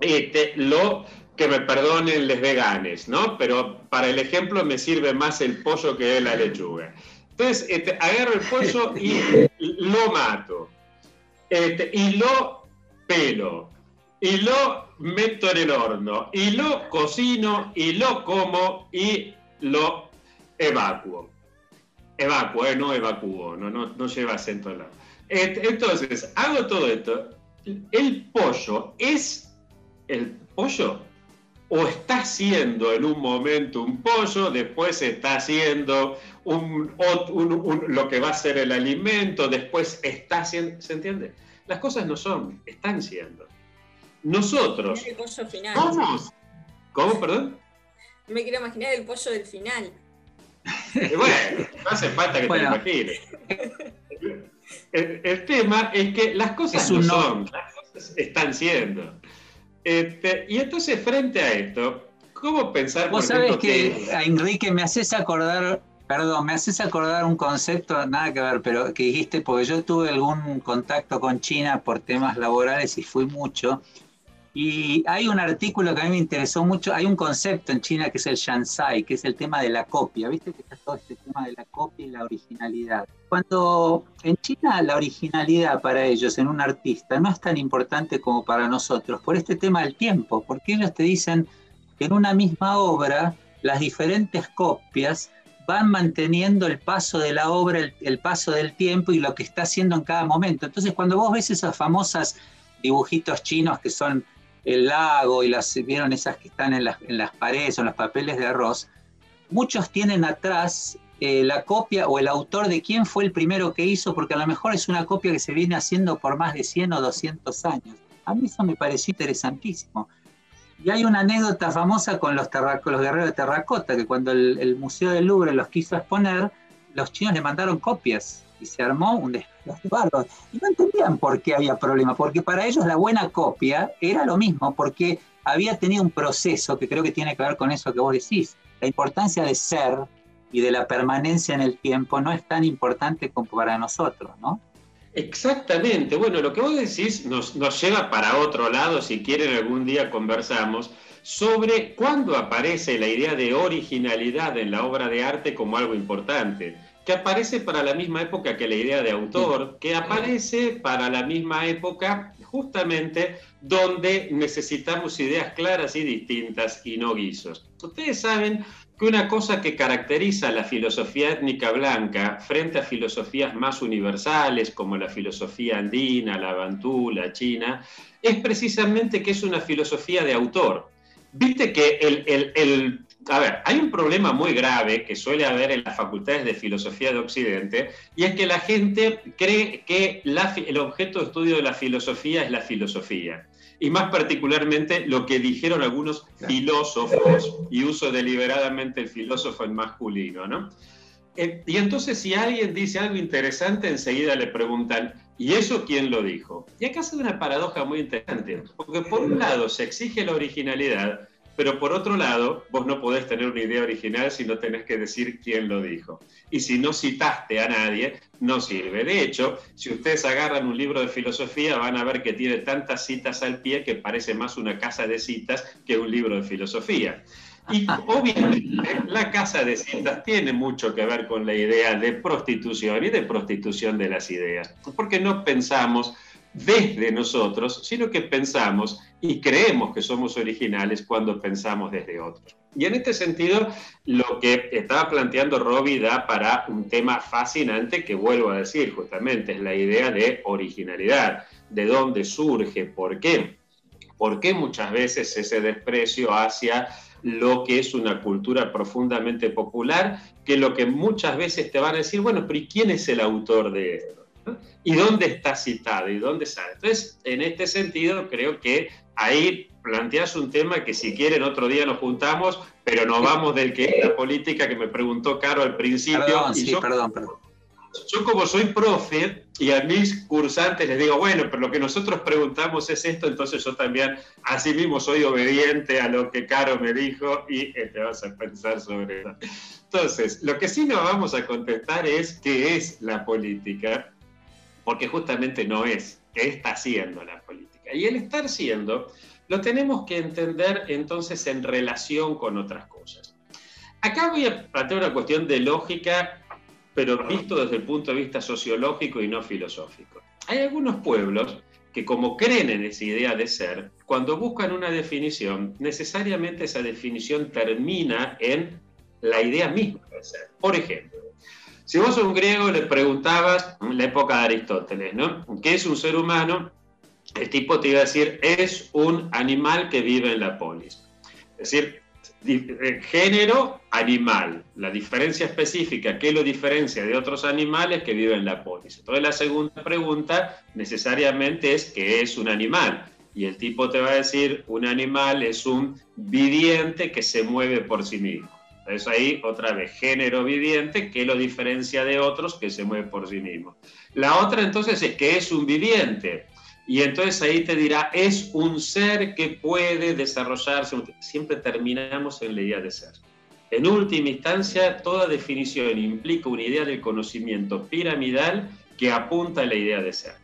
este, lo que me perdonen los veganes, ¿no? Pero para el ejemplo me sirve más el pollo que la lechuga. Entonces, este, agarro el pollo y lo mato. Este, y lo pelo. Y lo meto en el horno. Y lo cocino y lo como y lo evacuo. Evacuo, eh, no evacuo, no, no, no lleva acento al lado. Entonces, hago todo esto. El pollo es el pollo o está haciendo en un momento un pollo, después está haciendo un, lo que va a ser el alimento, después está haciendo, ¿se entiende? Las cosas no son, están siendo. Nosotros... El pollo final. ¿Cómo, perdón? Me quiero imaginar el pollo del final. bueno, no hace falta que te imagines. El, tema es que las cosas no son, las cosas están siendo. Este, y entonces, frente a esto, ¿cómo pensar? Vos sabés que, a Enrique me haces acordar, perdón, me haces acordar un concepto, nada que ver, pero que dijiste, porque yo tuve algún contacto con China por temas laborales y fui mucho. Y hay un artículo que a mí me interesó mucho, hay un concepto en China que es el Shansai, que es el tema de la copia, ¿viste? Que está todo este tema de la copia y la originalidad. Cuando en China la originalidad para ellos en un artista no es tan importante como para nosotros, por este tema del tiempo, porque ellos te dicen que en una misma obra las diferentes copias van manteniendo el paso de la obra, el, paso del tiempo y lo que está haciendo en cada momento. Entonces cuando vos ves esas famosas dibujitos chinos que son el lago y las, vieron esas que están en las, en las paredes o en los papeles de arroz, muchos tienen atrás eh, la copia o el autor de quién fue el primero que hizo, porque a lo mejor es una copia que se viene haciendo por más de 100 o 200 años. A mí eso me pareció interesantísimo. Y hay una anécdota famosa con los, los guerreros de terracota, que cuando el, Museo del Louvre los quiso exponer, los chinos le mandaron copias y se armó un bárbaro. Y no entendían por qué había problema, porque para ellos la buena copia era lo mismo, porque había tenido un proceso que creo que tiene que ver con eso que vos decís. La importancia de ser y de la permanencia en el tiempo no es tan importante como para nosotros, ¿no? Exactamente. Bueno, lo que vos decís nos, nos lleva para otro lado, si quieren algún día conversamos, sobre cuándo aparece la idea de originalidad en la obra de arte como algo importante, que aparece para la misma época que la idea de autor, que aparece para la misma época justamente donde necesitamos ideas claras y distintas y no guisos. Ustedes saben que una cosa que caracteriza a la filosofía étnica blanca frente a filosofías más universales como la filosofía andina, la bantú, la china, es precisamente que es una filosofía de autor. Viste que el, a ver, hay un problema muy grave que suele haber en las facultades de filosofía de Occidente, y es que la gente cree que el objeto de estudio de la filosofía es la filosofía y más particularmente lo que dijeron algunos filósofos, y uso deliberadamente el filósofo en masculino, ¿no? Eh, y entonces si alguien dice algo interesante, enseguida le preguntan, ¿y eso quién lo dijo? Y acá se da una paradoja muy interesante, porque por un lado se exige la originalidad, pero por otro lado, vos no podés tener una idea original si no tenés que decir quién lo dijo. Y si no citaste a nadie, no sirve. De hecho, si ustedes agarran un libro de filosofía, van a ver que tiene tantas citas al pie que parece más una casa de citas que un libro de filosofía. Y obviamente la casa de citas tiene mucho que ver con la idea de prostitución y de prostitución de las ideas, porque no pensamos desde nosotros, sino que pensamos y creemos que somos originales cuando pensamos desde otros. Y en este sentido, lo que estaba planteando Robbie da para un tema fascinante que vuelvo a decir justamente, es la idea de originalidad, de dónde surge, por qué. ¿Por qué muchas veces ese desprecio hacia lo que es una cultura profundamente popular, que lo que muchas veces te van a decir, bueno, pero ¿y quién es el autor de esto? ¿Y dónde está citado? ¿Y dónde sale? Entonces, en este sentido, creo que ahí planteas un tema que si quieren otro día nos juntamos, pero no vamos del que es la política que me preguntó Caro al principio. Perdón, sí, perdón, perdón. Yo como soy profe y a mis cursantes les digo, bueno, pero lo que nosotros preguntamos es esto, entonces yo también así mismo soy obediente a lo que Caro me dijo y te vas a pensar sobre eso. Entonces, lo que sí nos vamos a contestar es qué es la política porque justamente no es, que está haciendo la política. Y el estar siendo lo tenemos que entender entonces en relación con otras cosas. Acá voy a plantear una cuestión de lógica, pero visto desde el punto de vista sociológico y no filosófico. Hay algunos pueblos que como creen en esa idea de ser, cuando buscan una definición, necesariamente esa definición termina en la idea misma de ser. Por ejemplo, si vos a un griego le preguntabas, en la época de Aristóteles, ¿no? ¿Qué es un ser humano? El tipo te iba a decir, es un animal que vive en la polis. Es decir, eh, género animal, la diferencia específica, ¿qué lo diferencia de otros animales que viven en la polis? Entonces la segunda pregunta necesariamente es ¿qué es un animal? Y el tipo te va a decir, un animal es un viviente que se mueve por sí mismo. Es ahí otra vez género viviente que lo diferencia de otros que se mueve por sí mismo. La otra entonces es que es un viviente. Y entonces ahí te dirá, es un ser que puede desarrollarse. Siempre terminamos en la idea de ser. En última instancia, toda definición implica una idea del conocimiento piramidal que apunta a la idea de ser.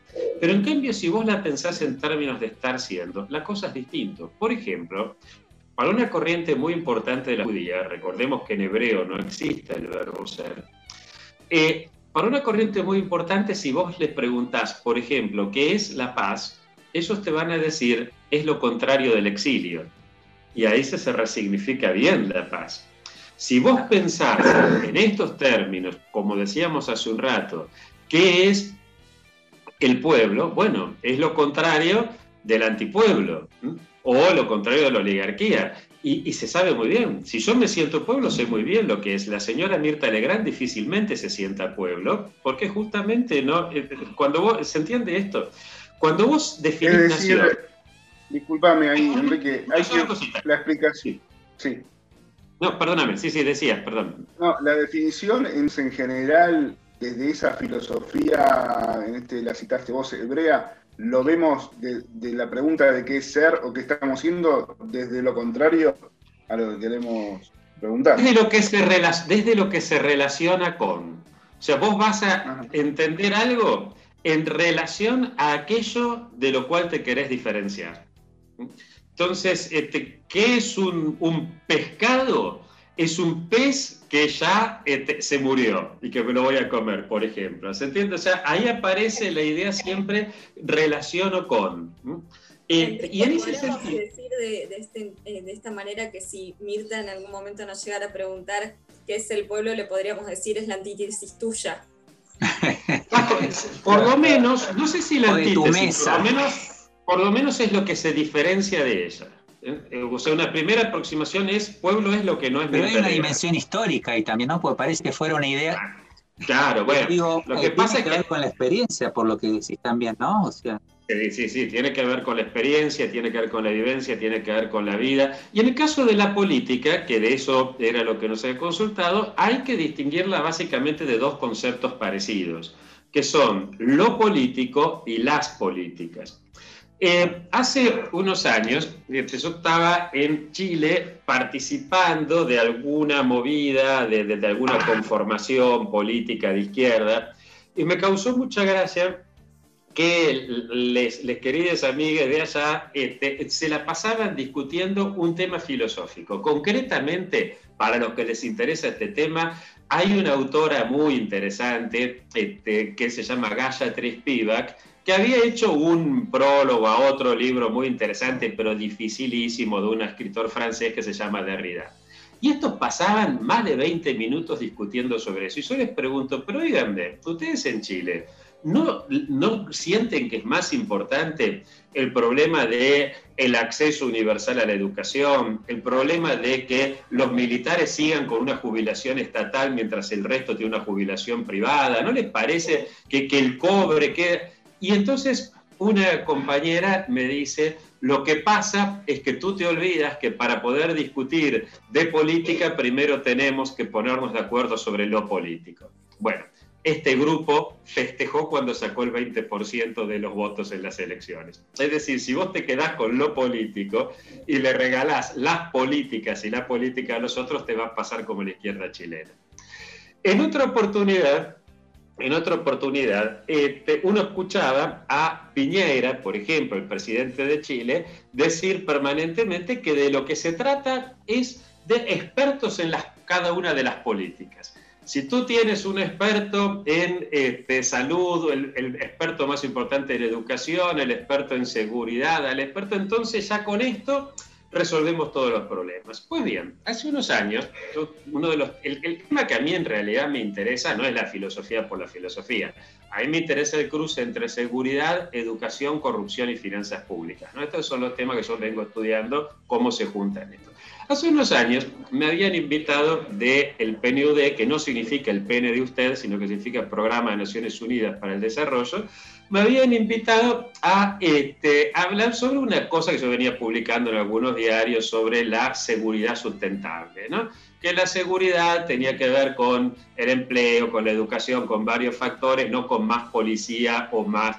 Pero en cambio, si vos la pensás en términos de estar siendo, la cosa es distinta. Por ejemplo, para una corriente muy importante de la judía, recordemos que en hebreo no existe el verbo ser, eh, para una corriente muy importante, si vos les preguntás, por ejemplo, ¿qué es la paz? Ellos te van a decir, es lo contrario del exilio. Y ahí se, se resignifica bien la paz. Si vos pensás en estos términos, como decíamos hace un rato, ¿qué es el pueblo? Bueno, es lo contrario del antipueblo o lo contrario de la oligarquía. Y, se sabe muy bien. Si yo me siento pueblo, sé muy bien lo que es. La señora Mirta Legrand difícilmente se sienta pueblo, porque justamente no. Eh, cuando vos. ¿Se entiende esto? Cuando vos definís nación. Disculpame ahí, Enrique. Hay la explicación. Sí. No, perdóname, sí, sí, decías, perdón. No, la definición es en general, desde esa filosofía, en este la citaste vos, hebrea, lo vemos de, la pregunta de qué es ser o qué estamos siendo desde lo contrario a lo que queremos preguntar. Desde lo que se, desde lo que se relaciona con. O sea, vos vas a entender algo en relación a aquello de lo cual te querés diferenciar. Entonces, este, ¿qué es un, un pescado? Es un pez que ya este, se murió y que me lo voy a comer, por ejemplo. ¿Se entiende? O sea, ahí aparece la idea siempre relaciono con. Eh, y en ese sentido, decir de, de este- eh, de esta manera que si Mirta en algún momento nos llegara a preguntar qué es el pueblo, le podríamos decir es la antítesis tuya. *laughs* por lo menos, no sé si la antítesis, por lo menos, por lo menos es lo que se diferencia de ella. ¿Eh? Eh, O sea, una primera aproximación es pueblo es lo que no es Pero hay una dimensión histórica y también, ¿no? Porque parece que fuera una idea. Claro, bueno, Digo, lo eh, que pasa tiene es que que ver con la experiencia, por lo que decís también, ¿no? O sea, Sí, sí, sí, tiene que ver con la experiencia, tiene que ver con la vivencia, tiene que ver con la vida. Y en el caso de la política, que de eso era lo que nos he consultado, hay que distinguirla básicamente de dos conceptos parecidos, que son lo político y las políticas. Eh, hace unos años, yo estaba en Chile participando de alguna movida, de, alguna conformación política de izquierda, y me causó mucha gracia que les, les queridas amigas de allá este, se la pasaban discutiendo un tema filosófico. Concretamente, para los que les interesa este tema, hay una autora muy interesante este, que se llama Gayatri Spivak, que había hecho un prólogo a otro libro muy interesante, pero dificilísimo, de un escritor francés que se llama Derrida. Y estos pasaban más de 20 minutos discutiendo sobre eso. Y yo les pregunto, pero oiganme, ustedes en Chile, ¿no, ¿no sienten que es más importante el problema de el acceso universal a la educación, el problema de que los militares sigan con una jubilación estatal mientras el resto tiene una jubilación privada? ¿No les parece que, que el cobre, que... Y entonces una compañera me dice, lo que pasa es que tú te olvidas que para poder discutir de política primero tenemos que ponernos de acuerdo sobre lo político. Bueno, este grupo festejó cuando sacó el 20% de los votos en las elecciones. Es decir, si vos te quedás con lo político y le regalás las políticas y la política a los otros, te va a pasar como la izquierda chilena. En otra oportunidad, en otra oportunidad, este, uno escuchaba a Piñera, por ejemplo, el presidente de Chile, decir permanentemente que de lo que se trata es de expertos en las, cada una de las políticas. Si tú tienes un experto en este, salud, el, el experto más importante en educación, el experto en seguridad, el experto, entonces ya con esto resolvemos todos los problemas. Pues bien, hace unos años, uno de los, el, tema que a mí en realidad me interesa no es la filosofía por la filosofía. A mí me interesa el cruce entre seguridad, educación, corrupción y finanzas públicas. ¿no? Estos son los temas que yo vengo estudiando, cómo se juntan estos. Hace unos años me habían invitado del PNUD, que no significa el PN de usted, sino que significa Programa de Naciones Unidas para el Desarrollo, me habían invitado a este, hablar sobre una cosa que yo venía publicando en algunos diarios sobre la seguridad sustentable, ¿no? que la seguridad tenía que ver con el empleo, con la educación, con varios factores, no con más policía o más.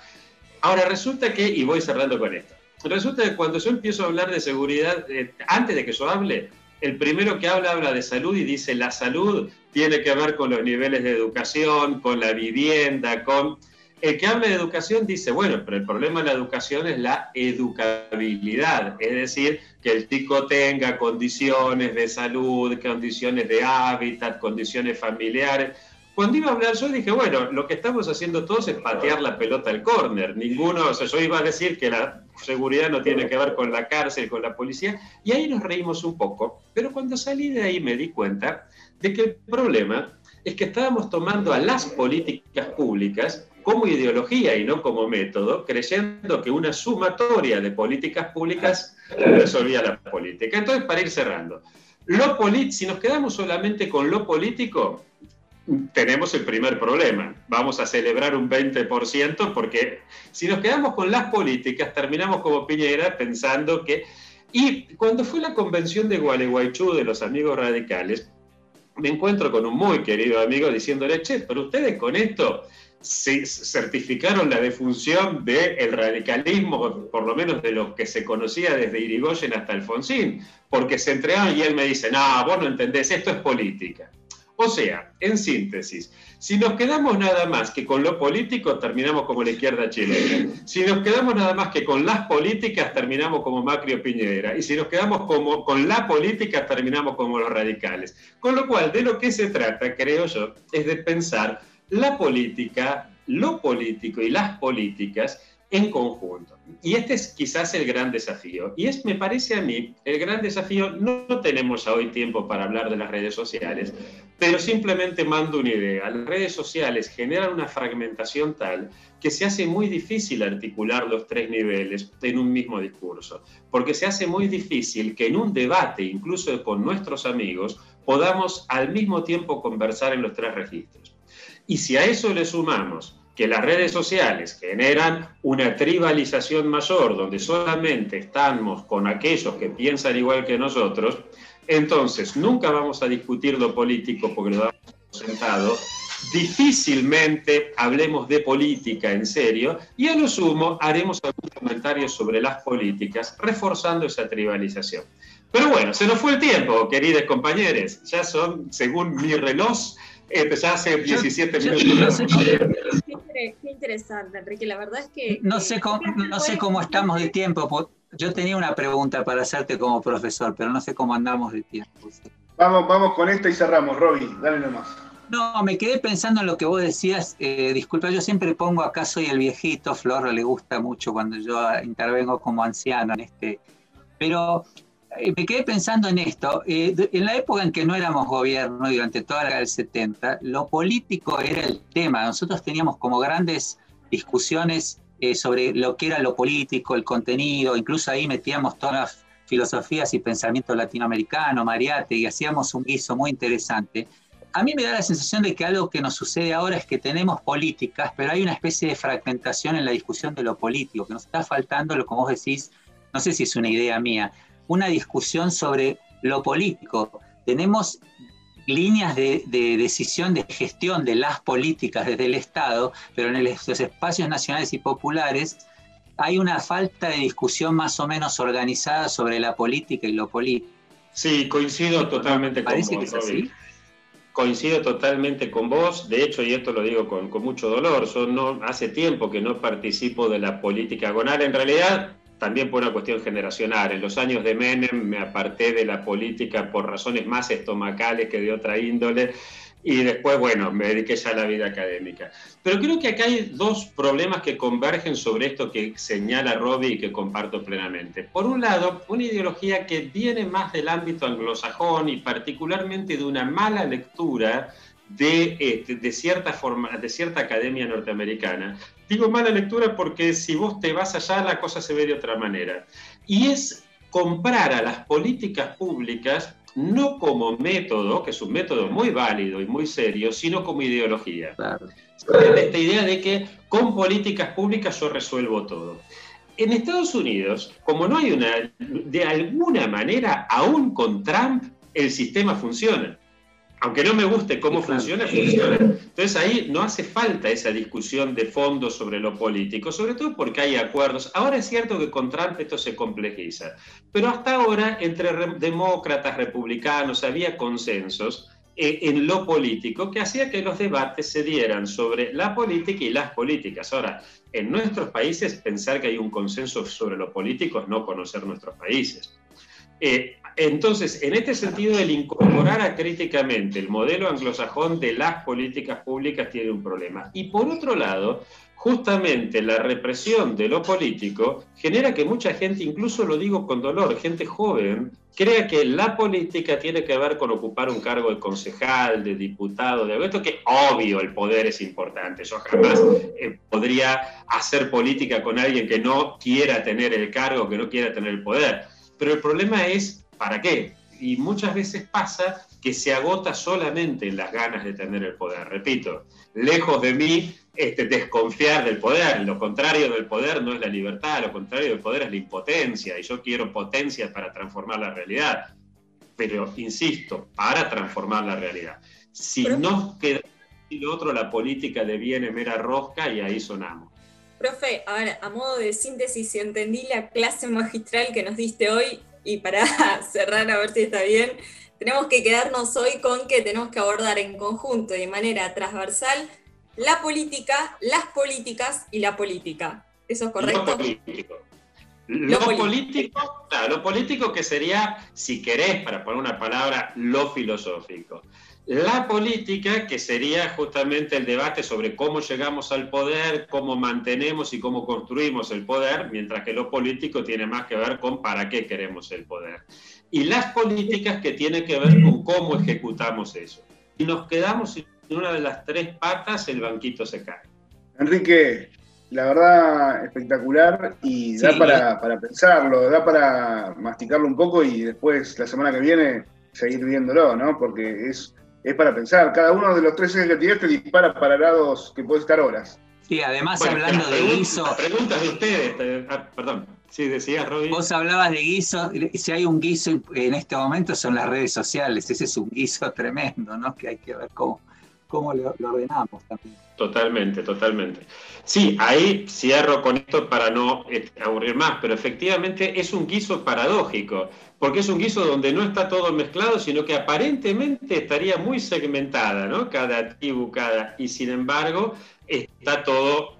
Ahora resulta que, y voy cerrando con esto, resulta que cuando yo empiezo a hablar de seguridad, eh, antes de que yo hable, el primero que habla habla de salud y dice la salud tiene que ver con los niveles de educación, con la vivienda, con... El que habla de educación dice, bueno, pero el problema de la educación es la educabilidad, es decir, que el chico tenga condiciones de salud, condiciones de hábitat, condiciones familiares. Cuando iba a hablar yo dije, bueno, lo que estamos haciendo todos es patear la pelota al córner. Ninguno, o sea, yo iba a decir que la seguridad no tiene que ver con la cárcel, con la policía, y ahí nos reímos un poco. Pero cuando salí de ahí me di cuenta de que el problema es que estábamos tomando a las políticas públicas como ideología y no como método, creyendo que una sumatoria de políticas públicas resolvía la política. Entonces, para ir cerrando, lo si nos quedamos solamente con lo político, tenemos el primer problema. Vamos a celebrar un 20% porque si nos quedamos con las políticas, terminamos como Piñera pensando que... Y cuando fue la convención de Gualeguaychú de los amigos radicales, me encuentro con un muy querido amigo diciéndole, che, pero ustedes con esto certificaron la defunción del radicalismo, por lo menos de lo que se conocía desde Irigoyen hasta Alfonsín, porque se entregaron y él me dice, no, vos no entendés, esto es política. O sea, en síntesis, si nos quedamos nada más que con lo político, terminamos como la izquierda chilena. Si nos quedamos nada más que con las políticas, terminamos como Macri o Piñera. Y si nos quedamos como, con la política, terminamos como los radicales. Con lo cual, de lo que se trata, creo yo, es de pensar la política, lo político y las políticas en conjunto. Y este es quizás el gran desafío. Y es, me parece a mí, el gran desafío, no, tenemos hoy tiempo para hablar de las redes sociales, pero simplemente mando una idea. Las redes sociales generan una fragmentación tal que se hace muy difícil articular los tres niveles en un mismo discurso, porque se hace muy difícil que en un debate, incluso con nuestros amigos, podamos al mismo tiempo conversar en los tres registros. Y si a eso le sumamos que las redes sociales generan una tribalización mayor, donde solamente estamos con aquellos que piensan igual que nosotros, entonces nunca vamos a discutir lo político porque lo damos sentado, difícilmente hablemos de política en serio y a lo sumo haremos algunos comentarios sobre las políticas, reforzando esa tribalización. Pero bueno, se nos fue el tiempo, queridos compañeros. Ya son, según mi reloj, eh, ya hace 17 minutos. Qué, interesante, Enrique. La verdad es que. No sé cómo, no sé cómo estamos de tiempo. Yo tenía una pregunta para hacerte como profesor, pero no sé cómo andamos de tiempo. Vamos, vamos con esta y cerramos, Roby. Dale nomás. No, me quedé pensando en lo que vos decías. Eh, disculpa, yo siempre pongo acá soy el viejito. Flor le gusta mucho cuando yo intervengo como anciano en este. Pero eh, me quedé pensando en esto. Eh, en la época en que no éramos gobierno, durante toda la del 70, lo político era el tema. Nosotros teníamos como grandes discusiones eh, sobre lo que era lo político, el contenido, incluso ahí metíamos todas las filosofías y pensamientos latinoamericanos, Mariate, y hacíamos un guiso muy interesante. A mí me da la sensación de que algo que nos sucede ahora es que tenemos políticas, pero hay una especie de fragmentación en la discusión de lo político, que nos está faltando, lo como vos decís, no sé si es una idea mía, una discusión sobre lo político. Tenemos líneas de, decisión, de gestión de las políticas desde el Estado, pero en los espacios nacionales y populares hay una falta de discusión más o menos organizada sobre la política y lo político. Sí, coincido totalmente con vos. Que es así. Coincido totalmente con vos. De hecho, y esto lo digo con, con mucho dolor, yo no, hace tiempo que no participo de la política agonal. En realidad, también por una cuestión generacional. En los años de Menem me aparté de la política por razones más estomacales que de otra índole y después, bueno, me dediqué ya a la vida académica. Pero creo que acá hay dos problemas que convergen sobre esto que señala Robbie y que comparto plenamente. Por un lado, una ideología que viene más del ámbito anglosajón y particularmente de una mala lectura de, este, de, de cierta academia norteamericana. Digo mala lectura porque si vos te vas allá la cosa se ve de otra manera. Y es comprar a las políticas públicas no como método, que es un método muy válido y muy serio, sino como ideología. Esta idea de que con políticas públicas yo resuelvo todo. En Estados Unidos, como no hay una, de alguna manera, aún con Trump, el sistema funciona aunque no me guste cómo funciona, funciona. Entonces ahí no hace falta esa discusión de fondo sobre lo político, sobre todo porque hay acuerdos. Ahora es cierto que con Trump esto se complejiza, pero hasta ahora entre demócratas, republicanos, había consensos eh, en lo político que hacía que los debates se dieran sobre la política y las políticas. Ahora, en nuestros países pensar que hay un consenso sobre lo político es no conocer nuestros países. Eh, entonces, en este sentido, el incorporar a críticamente el modelo anglosajón de las políticas públicas tiene un problema. Y por otro lado, justamente la represión de lo político genera que mucha gente, incluso lo digo con dolor, gente joven, crea que la política tiene que ver con ocupar un cargo de concejal, de diputado, de esto que obvio el poder es importante. Yo jamás eh, podría hacer política con alguien que no quiera tener el cargo, que no quiera tener el poder pero el problema es, ¿para qué? Y muchas veces pasa que se agota solamente en las ganas de tener el poder. Repito, lejos de mí este, desconfiar del poder. Lo contrario del poder no es la libertad, lo contrario del poder es la impotencia. Y yo quiero potencia para transformar la realidad. Pero, insisto, para transformar la realidad. Si no queda y lo otro, la política deviene mera rosca y ahí sonamos. Profe, ahora, a modo de síntesis, si entendí la clase magistral que nos diste hoy, y para *laughs* cerrar a ver si está bien, tenemos que quedarnos hoy con que tenemos que abordar en conjunto y de manera transversal la política, las políticas y la política. ¿Eso es correcto? Lo político. Lo, político, claro, lo político que sería, si querés, para poner una palabra, lo filosófico. La política, que sería justamente el debate sobre cómo llegamos al poder, cómo mantenemos y cómo construimos el poder, mientras que lo político tiene más que ver con para qué queremos el poder. Y las políticas que tienen que ver con cómo ejecutamos eso. Y nos quedamos sin una de las tres patas, el banquito se cae. Enrique, la verdad espectacular y da para, para, pensarlo, da para masticarlo un poco y después la semana que viene seguir viéndolo, ¿no? Porque es, es para pensar. Cada uno de los tres ejes que tiraste dispara para lados que puede estar horas. Sí, además hablando de guiso. Preguntas de ustedes, ah, perdón. Sí, decías, Robin. Vos hablabas de guiso, si hay un guiso en este momento son las redes sociales, ese es un guiso *laughs* tremendo, ¿no? Que hay que ver cómo, cómo lo, ordenamos también. Totalmente, totalmente. Sí, ahí cierro con esto para no este, aburrir más, pero efectivamente es un guiso paradójico, porque es un guiso donde no está todo mezclado, sino que aparentemente estaría muy segmentada, ¿no? Cada tribu, cada... Y sin embargo, está todo,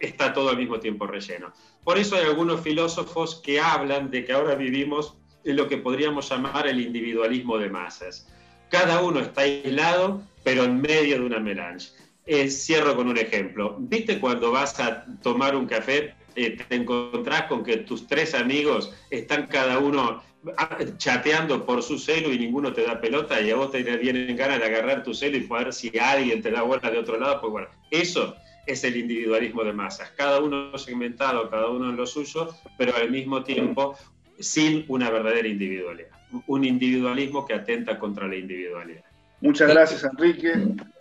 está todo al mismo tiempo relleno. Por eso hay algunos filósofos que hablan de que ahora vivimos en lo que podríamos llamar el individualismo de masas. Cada uno está aislado, pero en medio de una melange. Eh, cierro con un ejemplo. ¿Viste cuando vas a tomar un café, eh, te encontrás con que tus tres amigos están cada uno ah, chateando por su celo y ninguno te da pelota y a vos te vienen ganas de agarrar tu celo y ver si alguien te da vuelta de otro lado? Pues bueno, eso es el individualismo de masas. Cada uno segmentado, cada uno en lo suyo, pero al mismo tiempo sin una verdadera individualidad. Un individualismo que atenta contra la individualidad. Muchas gracias, Enrique.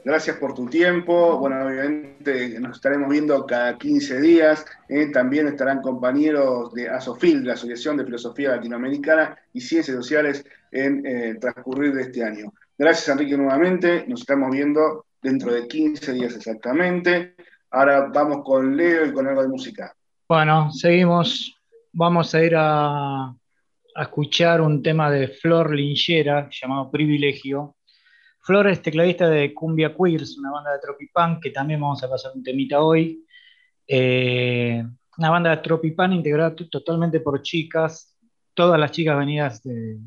Gracias por tu tiempo. Bueno, obviamente nos estaremos viendo cada 15 días. ¿eh? También estarán compañeros de ASOFIL, la Asociación de Filosofía Latinoamericana y Ciencias Sociales, en eh, transcurrir de este año. Gracias, Enrique, nuevamente. Nos estamos viendo dentro de 15 días exactamente. Ahora vamos con Leo y con algo de música. Bueno, seguimos. Vamos a ir a, a escuchar un tema de Flor Linchera llamado Privilegio Flor es tecladista de Cumbia Queers, una banda de tropipunk que también vamos a pasar un temita hoy. Eh, una banda de tropipunk integrada totalmente por chicas, todas las chicas venidas de,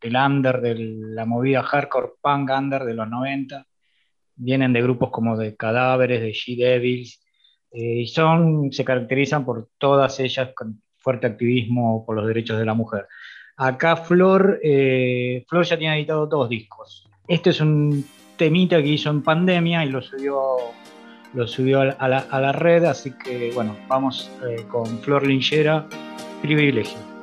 del under, de la movida hardcore punk under de los 90. Vienen de grupos como de Cadáveres, de She-Devils, eh, y son, se caracterizan por todas ellas con fuerte activismo por los derechos de la mujer. Acá Flor, eh, Flor ya tiene editado dos discos. Este es un temita que hizo en pandemia y lo subió, lo subió a la, red, así que bueno, vamos eh, con Flor Linchera, privilegio.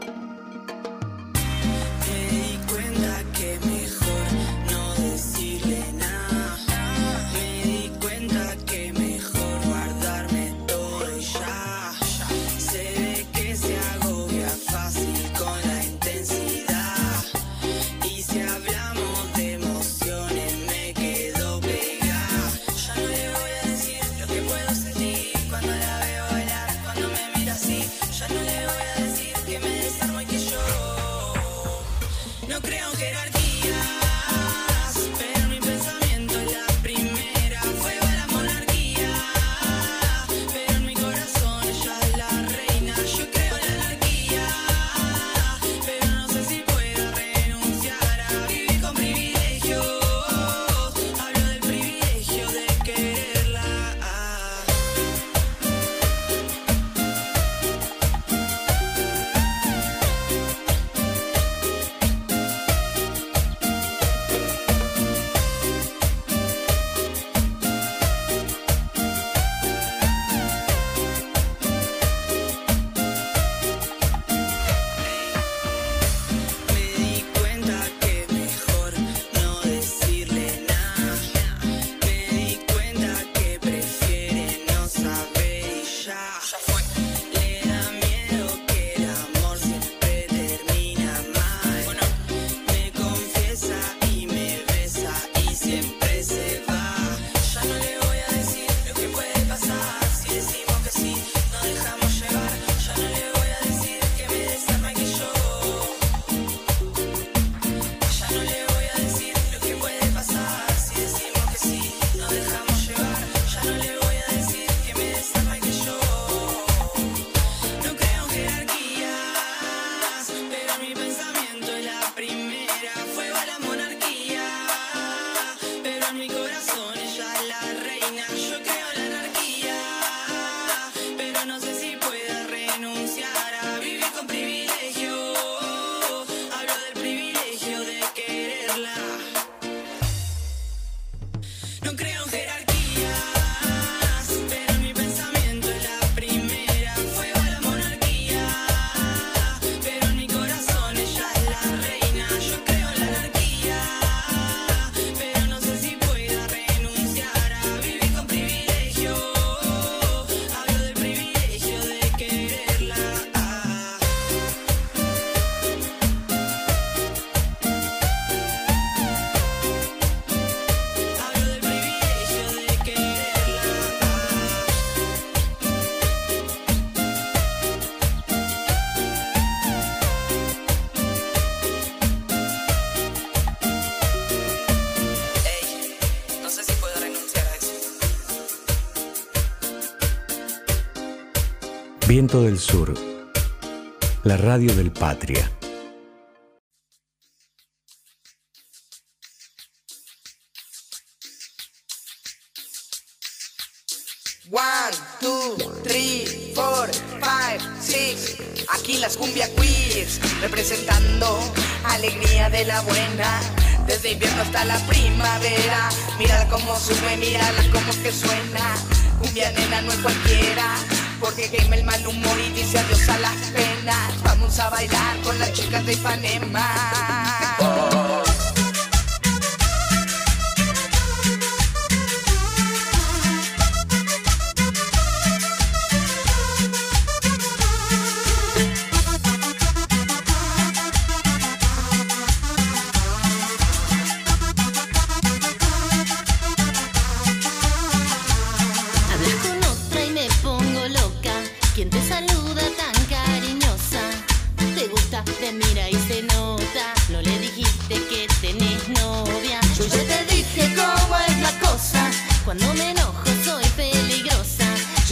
Viento del Sur, la radio del Patria.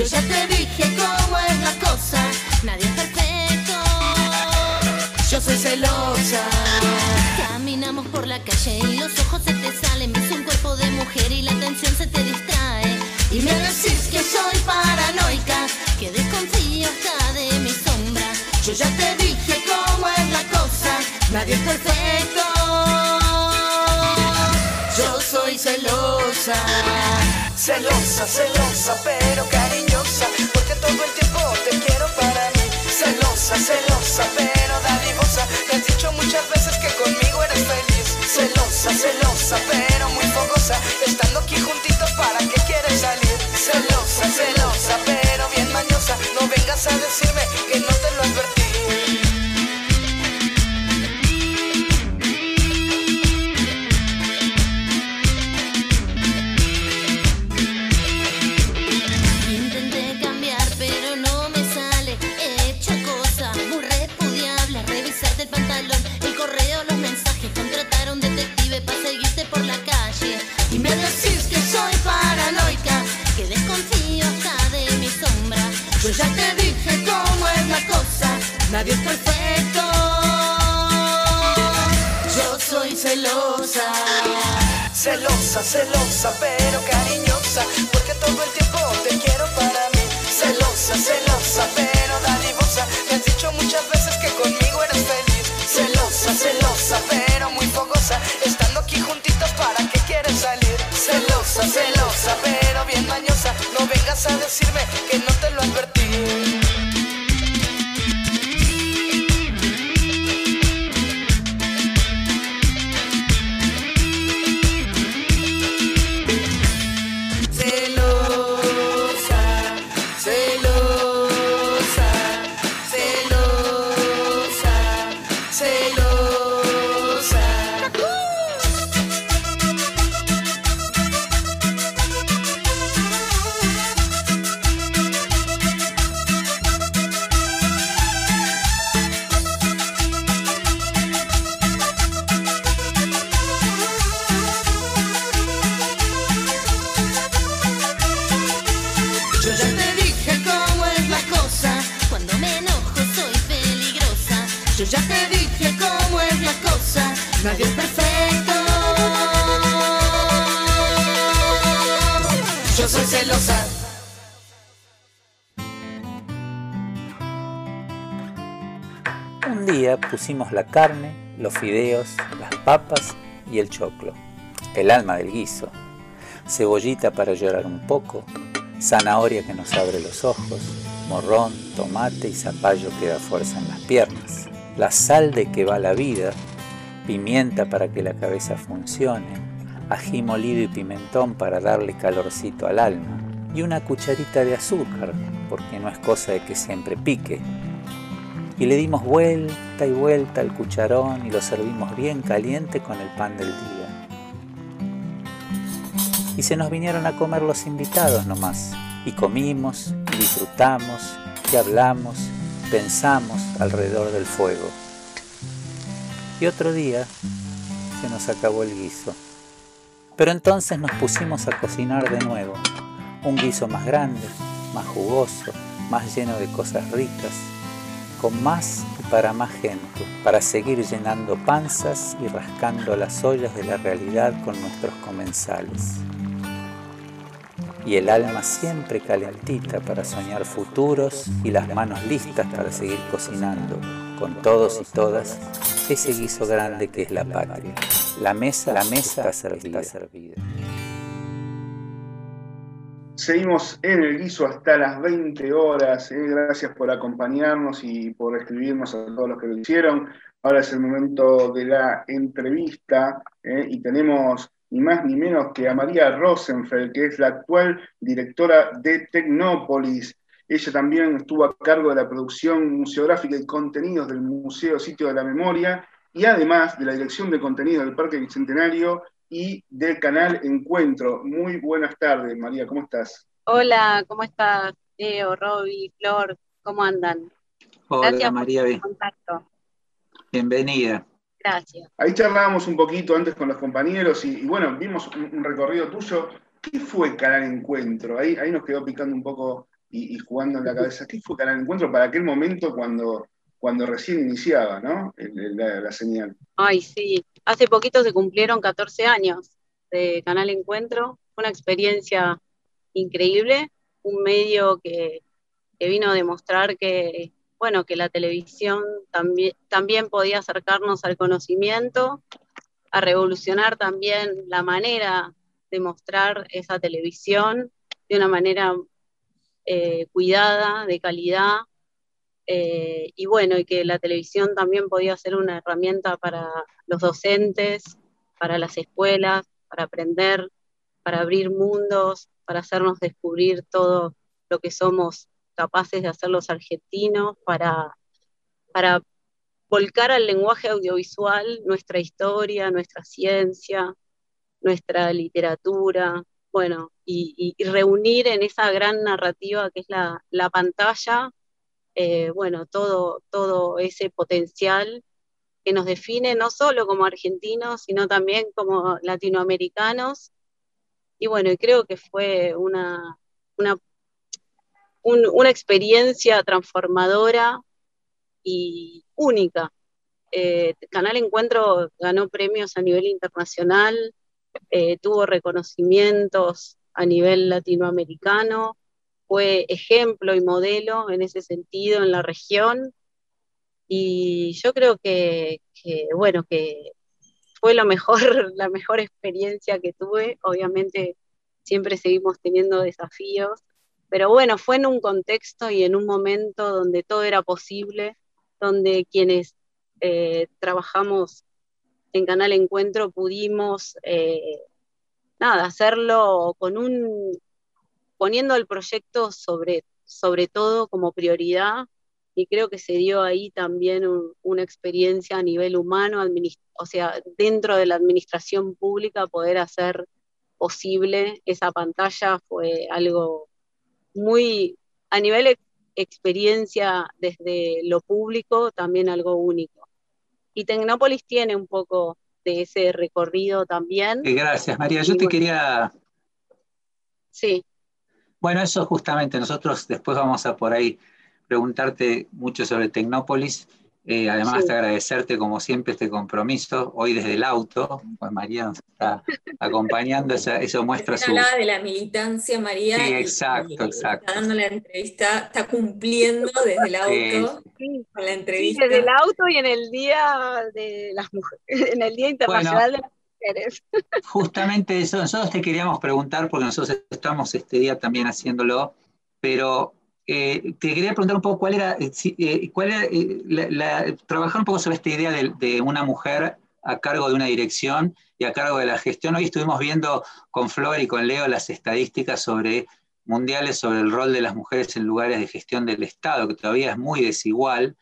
Yo ya te dije cómo es la cosa. Nadie es perfecto. Yo soy celosa. Caminamos por la calle y los ojos se te salen. Ves un cuerpo de mujer y la atención se te distrae. Y me decís que soy paranoica, que desconfío hasta de mi sombra. Yo ya te dije cómo es la cosa, nadie es perfecto. Yo soy celosa, Celosa, celosa, pero cariñosa, porque todo el tiempo te quiero para mí. Celosa, celosa, pero dadivosa, me has dicho muchas veces que conmigo eres feliz. Celosa, celosa, pero muy fogosa, la carne, los fideos, las papas y el choclo, el alma del guiso, cebollita para llorar un poco, zanahoria que nos abre los ojos, morrón, tomate y zapallo que da fuerza en las piernas, la sal de que va la vida, pimienta para que la cabeza funcione, ají molido y pimentón para darle calorcito al alma, y una cucharita de azúcar, porque no es cosa de que siempre pique, y le dimos vuelta y vuelta al cucharón y lo servimos bien caliente con el pan del día. Y se nos vinieron a comer los invitados nomás, y comimos, y disfrutamos, y hablamos, pensamos alrededor del fuego. Y otro día se nos acabó el guiso. Pero entonces nos pusimos a cocinar de nuevo, un guiso más grande, más jugoso, más lleno de cosas ricas, con más y para más gente, para seguir llenando panzas y rascando las ollas de la realidad con nuestros comensales. Y el alma siempre calentita para soñar futuros y las manos listas para seguir cocinando con todos y todas ese guiso grande que es la patria. Mesa, la mesa está servida. Seguimos en el guiso hasta las 20 horas. ¿eh? Gracias por acompañarnos y por escribirnos a todos los que lo hicieron. Ahora es el momento de la entrevista ¿eh? y tenemos ni más ni menos que a María Rosenfeld, que es la actual directora de Tecnópolis. Ella también estuvo a cargo de la producción museográfica y contenidos del Museo Sitio de la Memoria y además de la dirección de contenidos del Parque Bicentenario y del canal Encuentro. Muy buenas tardes, María, ¿cómo estás? Hola, ¿cómo estás? Leo, Roby, Flor, ¿cómo andan? Hola, Gracias María. por contacto. Bienvenida. Gracias. Ahí charlábamos un poquito antes con los compañeros y, y bueno, vimos un, un, recorrido tuyo. ¿Qué fue Canal Encuentro? Ahí, ahí nos quedó picando un poco y, y, jugando en la cabeza. ¿Qué fue Canal Encuentro para aquel momento cuando, cuando recién iniciaba ¿no? la, señal? Ay, sí. Hace poquito se cumplieron 14 años de Canal Encuentro. Fue una experiencia increíble, un medio que, que vino a demostrar que, bueno, que la televisión también, también podía acercarnos al conocimiento, a revolucionar también la manera de mostrar esa televisión de una manera eh, cuidada, de calidad, eh, y bueno, y que la televisión también podía ser una herramienta para los docentes, para las escuelas, para aprender, para abrir mundos, para hacernos descubrir todo lo que somos capaces de hacer los argentinos, para, para volcar al lenguaje audiovisual nuestra historia, nuestra ciencia, nuestra literatura, bueno, y, y, reunir en esa gran narrativa que es la, la pantalla, eh, bueno, todo, todo ese potencial que nos define no solo como argentinos, sino también como latinoamericanos. Y bueno, creo que fue una, una, un, una experiencia transformadora y única. Eh, Canal Encuentro ganó premios a nivel internacional, eh, tuvo reconocimientos a nivel latinoamericano, fue ejemplo y modelo en ese sentido en la región. Y yo creo que, bueno, que fue lo mejor, *laughs* la mejor experiencia que tuve. Obviamente siempre seguimos teniendo desafíos, pero bueno, fue en un contexto y en un momento donde todo era posible, donde quienes eh, trabajamos en Canal Encuentro pudimos, eh, nada, hacerlo con un, poniendo el proyecto sobre, sobre todo como prioridad, y creo que se dio ahí también un, una experiencia a nivel humano, o sea, dentro de la administración pública poder hacer posible esa pantalla fue algo muy, a nivel ex experiencia desde lo público, también algo único. Y Tecnópolis tiene un poco de ese recorrido también. Gracias, María. Yo te quería... Sí. Bueno, eso justamente, nosotros después vamos a por ahí preguntarte mucho sobre Tecnópolis. Eh, además, sí. agradecerte como siempre este compromiso. Hoy desde el auto, pues María nos está acompañando, eso, eso muestra su. Hablaba de la militancia, María. Sí, exacto, y, exacto. Está dando la entrevista, está cumpliendo desde el auto sí. con la entrevista. Sí, desde el auto y en el Día de las mujeres, *laughs* en el Día Internacional bueno, de las *laughs* Justamente eso, nosotros te queríamos preguntar, porque nosotros estamos este día también haciéndolo, pero eh, te quería preguntar un poco cuál era, eh, cuál eh, la, trabajar un poco sobre esta idea de, de, una mujer a cargo de una dirección y a cargo de la gestión. Hoy estuvimos viendo con Flor y con Leo las estadísticas sobre mundiales sobre el rol de las mujeres en lugares de gestión del Estado, que todavía es muy desigual,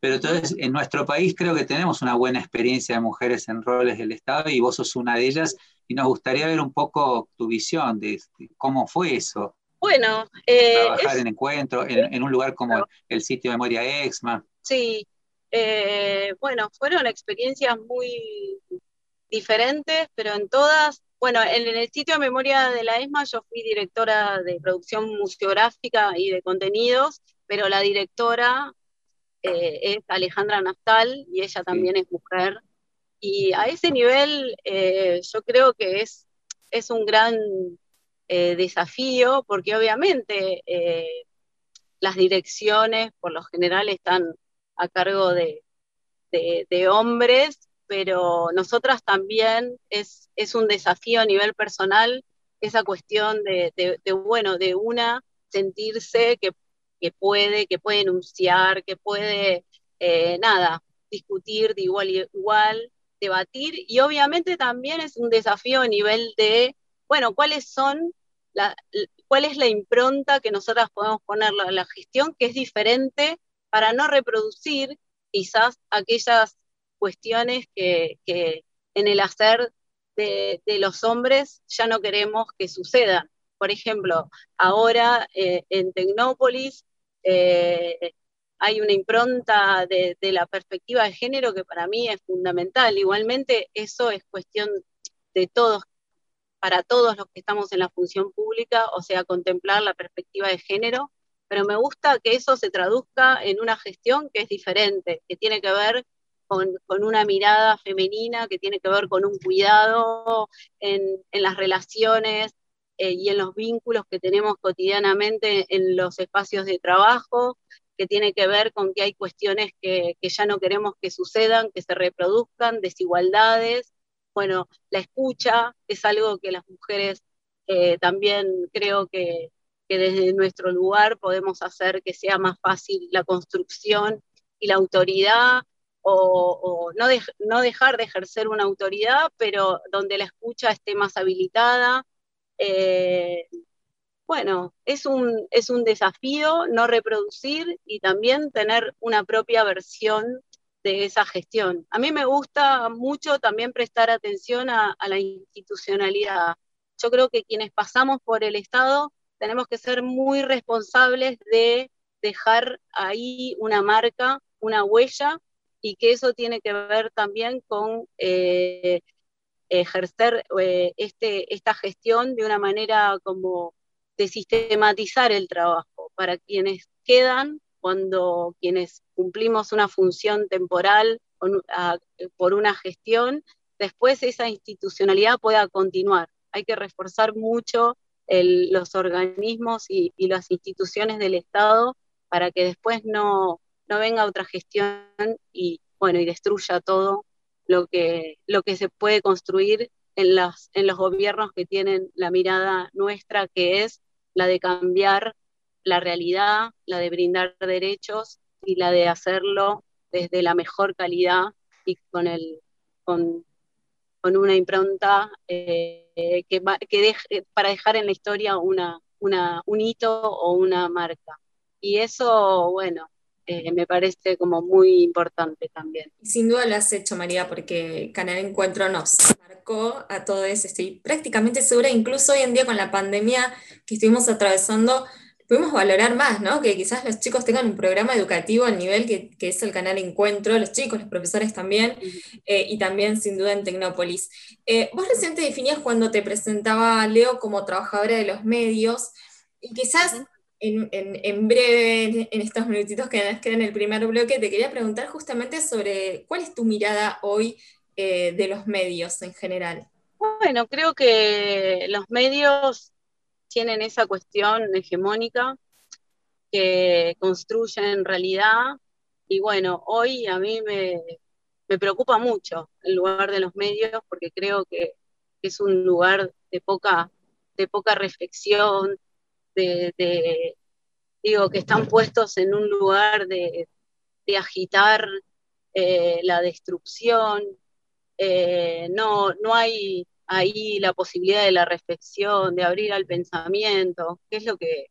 pero entonces en nuestro país creo que tenemos una buena experiencia de mujeres en roles del Estado y vos sos una de ellas y nos gustaría ver un poco tu visión de, de cómo fue eso. Bueno, eh, trabajar es, en encuentro, en, en, un lugar como el sitio Memoria Exma. Sí, eh, bueno, fueron experiencias muy diferentes, pero en todas bueno, en, el sitio de memoria de la ESMA yo fui directora de producción museográfica y de contenidos, pero la directora eh, es Alejandra Nastal y ella también es mujer. Y a ese nivel eh, yo creo que es, es un gran eh, desafío porque obviamente las direcciones por lo general están a cargo de, de hombres pero nosotras también es, es un desafío a nivel personal esa cuestión de, bueno, de una sentirse que, puede, que puede enunciar, que puede, eh, nada, discutir de igual y igual, debatir, y obviamente también es un desafío a nivel de, bueno, cuáles son, la, cuál es la impronta que nosotras podemos poner a la gestión, que es diferente para no reproducir quizás aquellas cuestiones que, en el hacer de, los hombres ya no queremos que sucedan. Por ejemplo, ahora eh, en Tecnópolis eh, hay una impronta de, la perspectiva de género que para mí es fundamental. Igualmente, eso es cuestión de todos, para todos los que estamos en la función pública, o sea, contemplar la perspectiva de género, pero me gusta que eso se traduzca en una gestión que es diferente, que tiene que ver con, una mirada femenina que tiene que ver con un cuidado en, las relaciones eh, y en los vínculos que tenemos cotidianamente en los espacios de trabajo, que tiene que ver con que hay cuestiones que, ya no queremos que sucedan, que se reproduzcan, desigualdades. Bueno, la escucha es algo que las mujeres eh, también creo que, que desde nuestro lugar podemos hacer que sea más fácil la construcción y la autoridad o, no, no, dejar de ejercer una autoridad, pero donde la escucha esté más habilitada. Eh, bueno, es un, es un desafío no reproducir y también tener una propia versión de esa gestión. A mí me gusta mucho también prestar atención a, la institucionalidad. Yo creo que quienes pasamos por el Estado tenemos que ser muy responsables de dejar ahí una marca, una huella y que eso tiene que ver también con eh, ejercer eh, este, esta gestión de una manera como de sistematizar el trabajo para quienes quedan cuando quienes cumplimos una función temporal por una gestión, después esa institucionalidad pueda continuar. Hay que reforzar mucho los organismos y, y las instituciones del Estado para que después no, no venga otra gestión y, bueno, y destruya todo lo que, lo que se puede construir en, las, en los gobiernos que tienen la mirada nuestra, que es la de cambiar la realidad, la de brindar derechos y la de hacerlo desde la mejor calidad y con, el, con, una impronta eh, que, que para dejar en la historia una, una, un hito o una marca. Y eso, bueno, eh, me parece como muy importante también. Sin duda lo has hecho, María, porque Canal Encuentro nos marcó a todos, estoy prácticamente segura, incluso hoy en día con la pandemia que estuvimos atravesando, pudimos valorar más, ¿no? Que quizás los chicos tengan un programa educativo al nivel que, es el canal Encuentro, los chicos, los profesores también, eh, y también sin duda en Tecnópolis. Eh, vos recién definías cuando te presentaba Leo como trabajadora de los medios, y quizás en, breve, en estos minutitos que nos quedan en el primer bloque, te quería preguntar justamente sobre cuál es tu mirada hoy eh, de los medios en general. Bueno, creo que los medios tienen esa cuestión hegemónica que construyen realidad y bueno, hoy a mí me, preocupa mucho el lugar de los medios porque creo que es un lugar de poca, de poca reflexión, de, digo, que están puestos en un lugar de, agitar eh, la destrucción, eh, no, no hay ahí la posibilidad de la reflexión, de abrir al pensamiento, que es lo que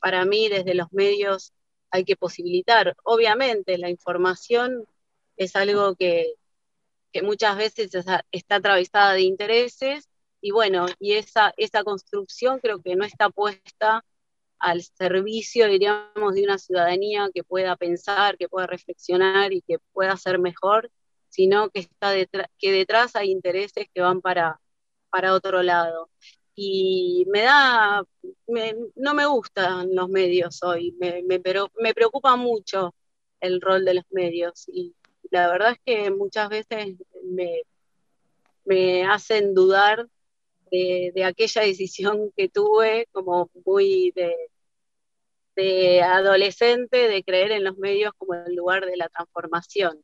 para mí desde los medios hay que posibilitar. Obviamente la información es algo que, que muchas veces está atravesada de intereses y bueno, y esa, esa construcción creo que no está puesta al servicio, diríamos, de una ciudadanía que pueda pensar, que pueda reflexionar y que pueda ser mejor, sino que, está detrás, que detrás hay intereses que van para, para otro lado. Y me da, no me gustan los medios hoy, pero me preocupa mucho el rol de los medios y la verdad es que muchas veces me, me hacen dudar de, aquella decisión que tuve como muy de, adolescente de creer en los medios como el lugar de la transformación.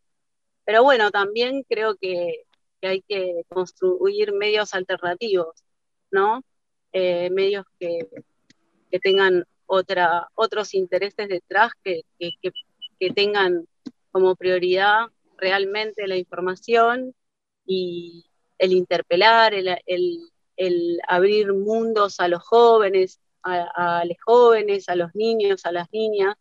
Pero bueno, también creo que, hay que construir medios alternativos, ¿no? Eh, medios que, tengan otra, otros intereses detrás, que, que, tengan como prioridad realmente la información y el interpelar, el, el abrir mundos a los jóvenes, a, los jóvenes, a los niños, a las niñas.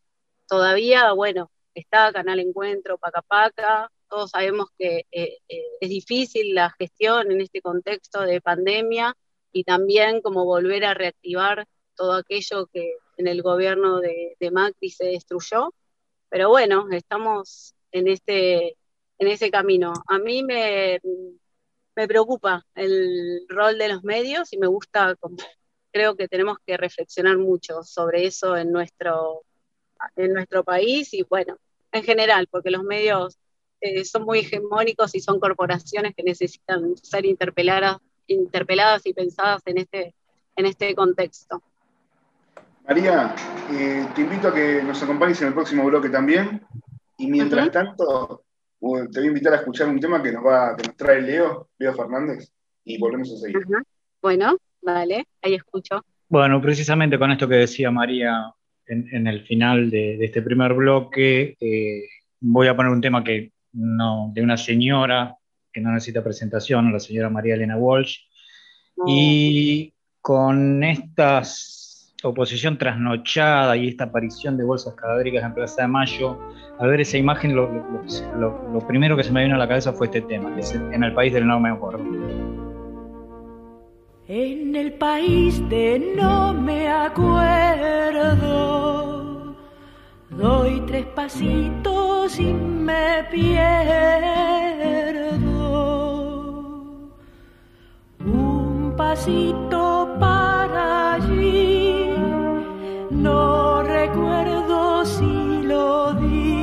Todavía, bueno, está Canal Encuentro, Paca Paca, todos sabemos que eh, eh, es difícil la gestión en este contexto de pandemia y también como volver a reactivar todo aquello que en el gobierno de, de se destruyó. Pero bueno, estamos en este, en ese camino. A mí me, me preocupa el rol de los medios y me gusta, creo que tenemos que reflexionar mucho sobre eso en nuestro, en nuestro país y bueno, en general, porque los medios eh, son muy hegemónicos y son corporaciones que necesitan ser interpeladas, interpeladas y pensadas en este, en este contexto. María, eh, te invito a que nos acompañes en el próximo bloque también. Y mientras tanto, te voy a invitar a escuchar un tema que nos va, que nos trae Leo, Leo Fernández, y volvemos a seguir. Bueno, vale, ahí escucho. Bueno, precisamente con esto que decía María en, el final de, este primer bloque, eh, voy a poner un tema que no, de una señora que no necesita presentación, la señora María Elena Walsh, y con estas oposición trasnochada y esta aparición de bolsas cadavéricas en Plaza de Mayo, al ver esa imagen lo, primero que se me vino a la cabeza fue este tema, que es en el país del no me acuerdo. En el país de no me acuerdo, doy tres pasitos y me pierdo. Un pasito para allí no recuerdo si lo di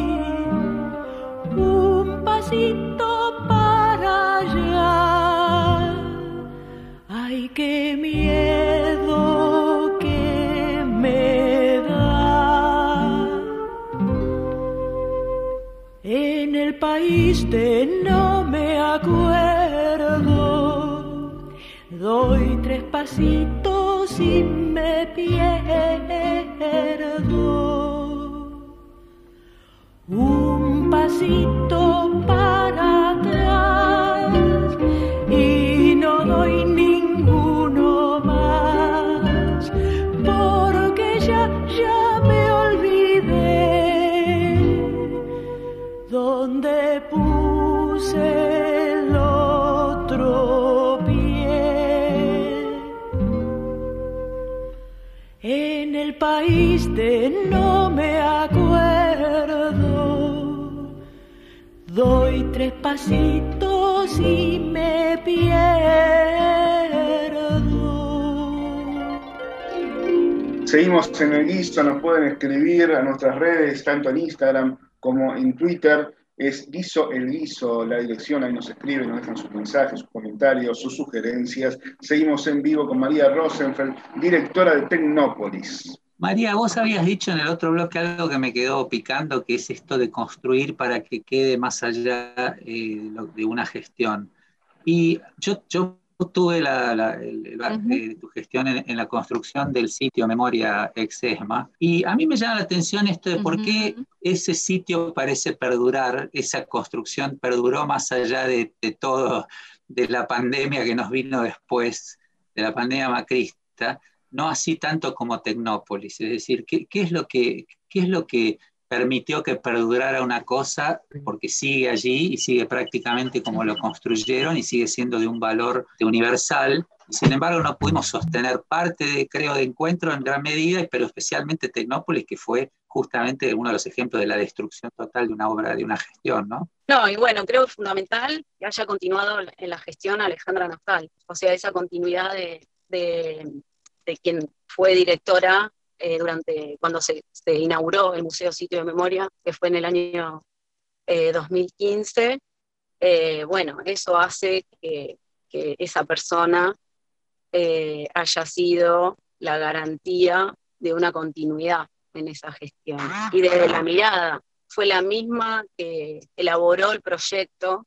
un pasito para allá. Ay, qué miedo que me da. En el país de no me acuerdo, doy tres pasitos y me pierdo. Un pasito para atrás de no me acuerdo, doy tres pasitos y me pierdo. Seguimos en el guiso, nos pueden escribir a nuestras redes, tanto en Instagram como en Twitter es Guiso el Guiso, la dirección, ahí nos escriben, nos dejan sus mensajes, sus comentarios, sus sugerencias. Seguimos en vivo con María Rosenfeld, directora de Tecnópolis. María, vos habías dicho en el otro bloque algo que me quedó picando, que es esto de construir para que quede más allá eh, de una gestión. Y yo, yo tuve la, eh, tu gestión en, la construcción del sitio Memoria Exesma y a mí me llama la atención esto de por qué ese sitio parece perdurar, esa construcción perduró más allá de, todo, de la pandemia que nos vino después, de la pandemia macrista, no así tanto como Tecnópolis, es decir, ¿qué, es, lo que, qué es lo que permitió que perdurara una cosa porque sigue allí y sigue prácticamente como lo construyeron y sigue siendo de un valor universal. sin embargo, no pudimos sostener parte, de, creo, de encuentro en gran medida, pero especialmente Tecnópolis, que fue justamente uno de los ejemplos de la destrucción total de una obra, de una gestión, ¿no? No, y bueno, creo que es fundamental que haya continuado en la gestión Alejandra Nostal, o sea, esa continuidad de, de quien fue directora eh, durante cuando se, inauguró el Museo Sitio de Memoria, que fue en el año 2015. Eh, eh, bueno, eso hace que, esa persona haya sido la garantía de una continuidad en esa gestión. Y desde la mirada, fue la misma que elaboró el proyecto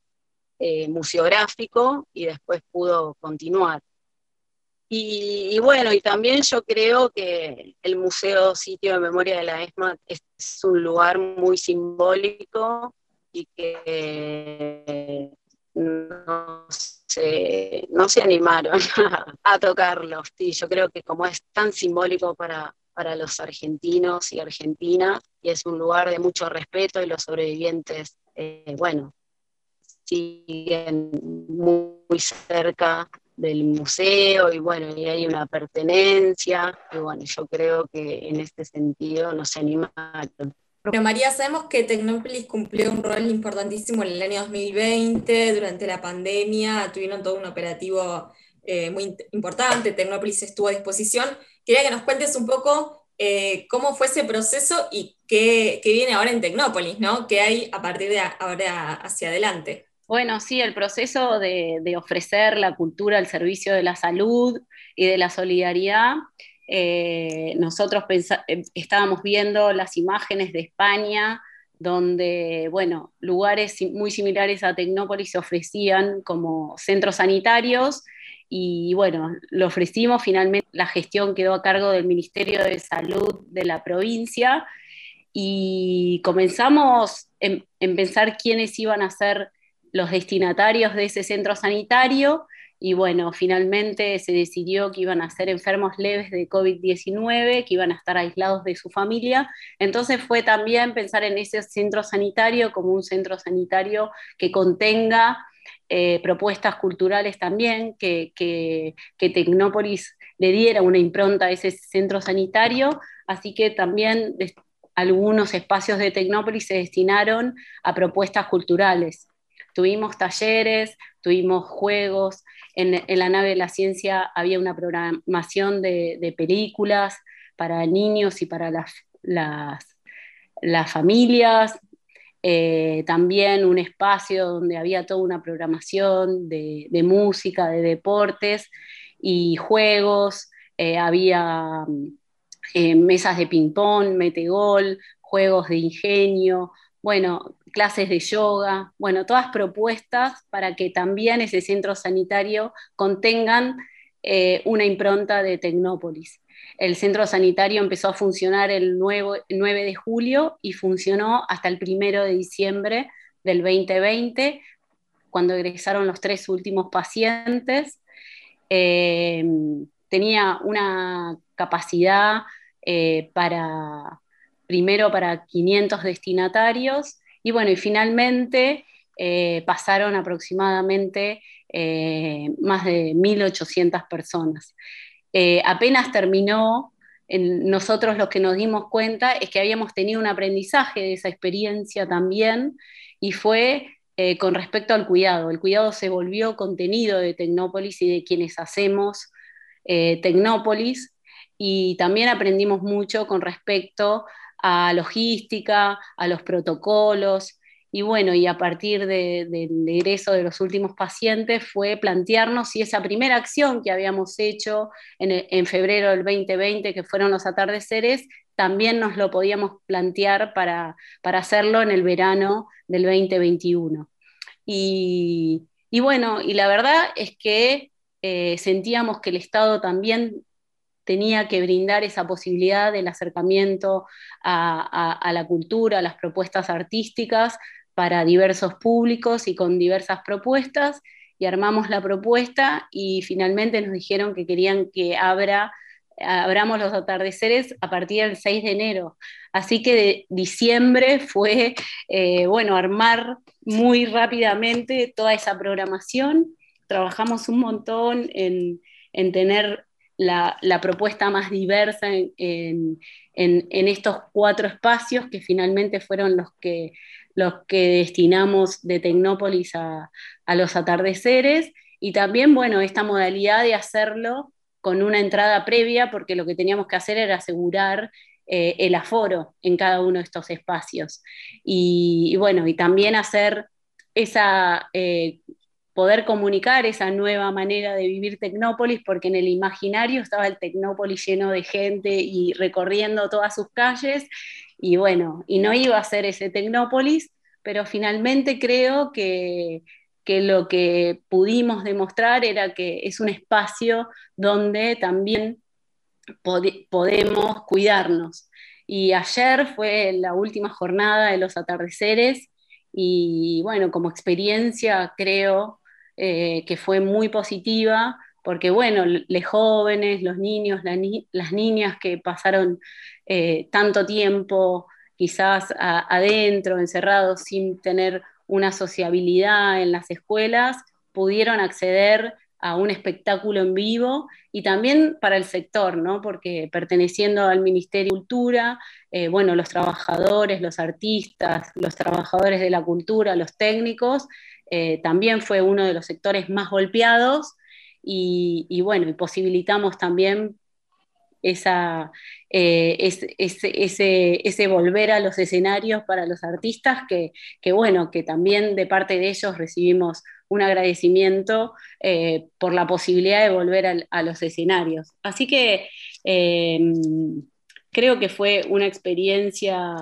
museográfico y después pudo continuar. Y, bueno, y también yo creo que el Museo Sitio de Memoria de la ESMA es un lugar muy simbólico y que no se, no se animaron *laughs* a, tocarlo. Y yo creo que como es tan simbólico para, para los argentinos y argentinas, y es un lugar de mucho respeto y los sobrevivientes, eh, bueno, siguen muy cerca del museo y bueno, y hay una pertenencia, y bueno, yo creo que en este sentido nos anima Pero María, sabemos que Tecnópolis cumplió un rol importantísimo en el año 2020, durante la pandemia, tuvieron todo un operativo eh, muy importante, Tecnópolis estuvo a disposición. Quería que nos cuentes un poco eh, cómo fue ese proceso y qué, qué, viene ahora en Tecnópolis, ¿no? ¿Qué hay a partir de ahora hacia adelante? Bueno, sí, el proceso de, ofrecer la cultura al servicio de la salud y de la solidaridad. Eh, nosotros eh, estábamos viendo las imágenes de España, donde, bueno, lugares muy similares a Tecnópolis se ofrecían como centros sanitarios y, bueno, lo ofrecimos, finalmente la gestión quedó a cargo del Ministerio de Salud de la provincia y comenzamos en, en pensar quiénes iban a ser los destinatarios de ese centro sanitario y bueno, finalmente se decidió que iban a ser enfermos leves de COVID-19, que iban a estar aislados de su familia. Entonces fue también pensar en ese centro sanitario como un centro sanitario que contenga eh, propuestas culturales también, que, que, que, Tecnópolis le diera una impronta a ese centro sanitario, así que también algunos espacios de Tecnópolis se destinaron a propuestas culturales. Tuvimos talleres, tuvimos juegos, en, la nave de la ciencia había una programación de, películas para niños y para las, las, familias, eh, también un espacio donde había toda una programación de, música, de deportes y juegos, eh, había eh, mesas de ping-pong, metegol, juegos de ingenio, bueno, clases de yoga, bueno, todas propuestas para que también ese centro sanitario contengan eh, una impronta de Tecnópolis. El centro sanitario empezó a funcionar el 9, de julio y funcionó hasta el 1 de diciembre del 2020, cuando egresaron los tres últimos pacientes. Eh, tenía una capacidad eh, para, primero para 500 destinatarios y bueno, y finalmente eh, pasaron aproximadamente eh, más de 1.800 personas. Eh, apenas terminó, nosotros lo que nos dimos cuenta es que habíamos tenido un aprendizaje de esa experiencia también y fue con respecto al cuidado. El cuidado se volvió contenido de Tecnópolis y de quienes hacemos Tecnópolis y también aprendimos mucho con respecto a logística, a los protocolos, y bueno, y a partir del egreso de los últimos pacientes fue plantearnos si esa primera acción que habíamos hecho en, febrero del 2020, que fueron los atardeceres, también nos lo podíamos plantear para, hacerlo en el verano del 2021. Y, bueno, y la verdad es que eh, sentíamos que el Estado también tenía que brindar esa posibilidad del acercamiento a, la cultura, a las propuestas artísticas para diversos públicos y con diversas propuestas, y armamos la propuesta y finalmente nos dijeron que querían que abra abramos los atardeceres a partir del 6 de enero. Así que de diciembre fue, eh, bueno, armar muy rápidamente toda esa programación. Trabajamos un montón en, tener la, propuesta más diversa en, estos cuatro espacios que finalmente fueron los que, destinamos de Tecnópolis a, a los atardeceres. Y también, bueno, esta modalidad de hacerlo con una entrada previa, porque lo que teníamos que hacer era asegurar eh, el aforo en cada uno de estos espacios. Y, bueno, y también hacer esa, eh, poder comunicar esa nueva manera de vivir Tecnópolis, porque en el imaginario estaba el Tecnópolis lleno de gente y recorriendo todas sus calles, y bueno, y no iba a ser ese Tecnópolis, pero finalmente creo que, que lo que pudimos demostrar era que es un espacio donde también podemos cuidarnos. Y ayer fue la última jornada de los atardeceres y bueno, como experiencia creo eh, que fue muy positiva porque bueno, los jóvenes, los niños, las niñas que pasaron eh, tanto tiempo quizás adentro, encerrados, sin tener una sociabilidad en las escuelas, pudieron acceder a un espectáculo en vivo y también para el sector, ¿no? porque perteneciendo al Ministerio de Cultura, eh, bueno, los trabajadores, los artistas, los trabajadores de la cultura, los técnicos, eh, también fue uno de los sectores más golpeados y, bueno, y posibilitamos también esa, eh, ese, ese, volver a los escenarios para los artistas, que, bueno, que también de parte de ellos recibimos un agradecimiento eh, por la posibilidad de volver a, los escenarios. Así que em, creo que fue una experiencia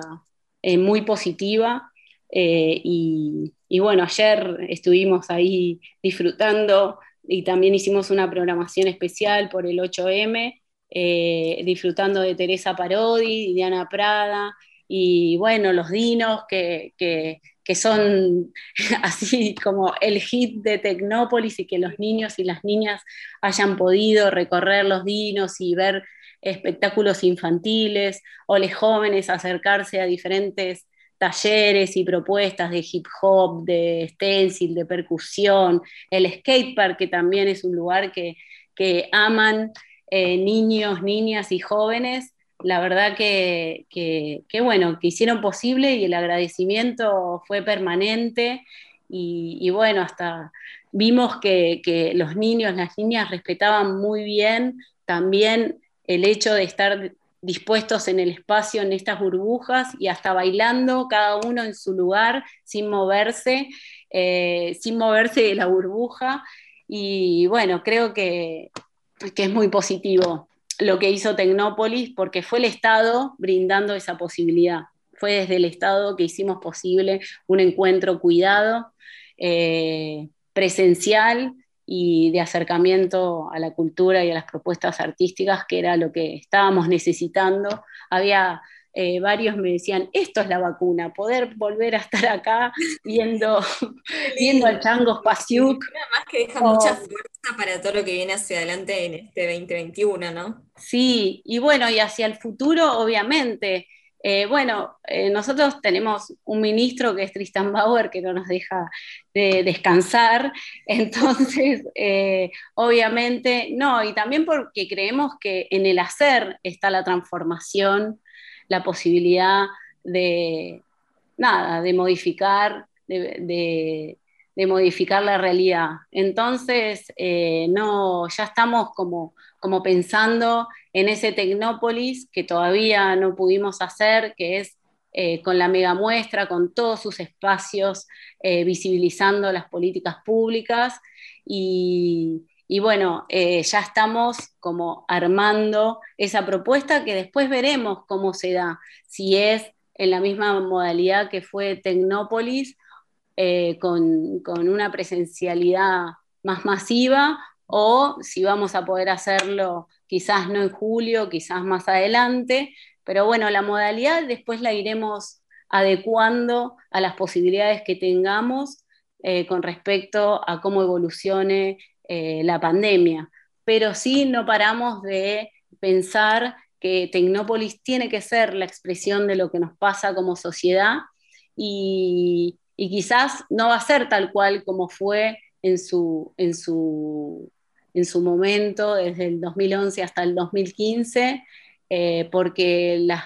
muy positiva y, y bueno, ayer estuvimos ahí disfrutando y también hicimos una programación especial por el 8M eh, disfrutando de Teresa Parodi, Diana Prada, y bueno, los dinos que, son *laughs* así como el hit de Tecnópolis y que los niños y las niñas hayan podido recorrer los dinos y ver espectáculos infantiles, o los jóvenes acercarse a diferentes talleres y propuestas de hip hop, de stencil, de percusión, el skatepark, que también es un lugar que, que aman eh, niños, niñas y jóvenes, la verdad que, bueno, que hicieron posible y el agradecimiento fue permanente. Y, bueno, hasta vimos que, los niños, las niñas respetaban muy bien también el hecho de estar dispuestos en el espacio, en estas burbujas y hasta bailando cada uno en su lugar sin moverse, eh, sin moverse de la burbuja. Y bueno, creo que, que es muy positivo lo que hizo Tecnópolis, porque fue el Estado brindando esa posibilidad. Fue desde el Estado que hicimos posible un encuentro cuidado, eh, presencial y de acercamiento a la cultura y a las propuestas artísticas, que era lo que estábamos necesitando. Había eh, varios me decían, esto es la vacuna, poder volver a estar acá viendo, *laughs* viendo al Chango Spasiuk. Además que deja mucha fuerza para todo lo que viene hacia adelante en este 2021, ¿no? Sí, y bueno, y hacia el futuro, obviamente. Eh, bueno, eh, nosotros tenemos un ministro que es Tristan Bauer, que no nos deja de descansar, *laughs* entonces, obviamente, no, y también porque creemos que en el hacer está la transformación la posibilidad de, nada, de modificar, de, modificar la realidad. Entonces, eh, no, ya estamos como, como pensando en ese Tecnópolis que todavía no pudimos hacer, que es eh, con la mega muestra, con todos sus espacios, eh, visibilizando las políticas públicas. Y, bueno, eh, ya estamos como armando esa propuesta que después veremos cómo se da, si es en la misma modalidad que fue Tecnópolis, eh, con, una presencialidad más masiva, o si vamos a poder hacerlo quizás no en julio, quizás más adelante, pero bueno, la modalidad después la iremos adecuando a las posibilidades que tengamos eh, con respecto a cómo evolucione eh, la pandemia, pero sí no paramos de pensar que Tecnópolis tiene que ser la expresión de lo que nos pasa como sociedad y, quizás no va a ser tal cual como fue en su, en su, en su momento, desde el 2011 hasta el 2015, eh, porque las,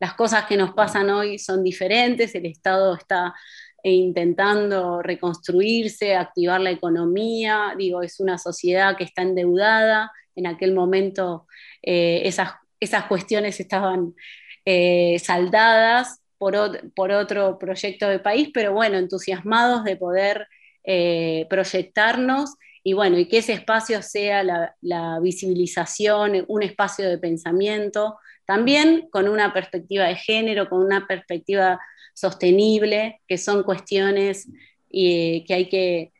las cosas que nos pasan hoy son diferentes, el Estado está intentando reconstruirse, activar la economía, digo, es una sociedad que está endeudada, en aquel momento eh, esas, esas, cuestiones estaban eh, saldadas por, por, otro proyecto de país, pero bueno, entusiasmados de poder proyectarnos y bueno, y que ese espacio sea la, visibilización, un espacio de pensamiento, también con una perspectiva de género, con una perspectiva sostenible, que son cuestiones que hay que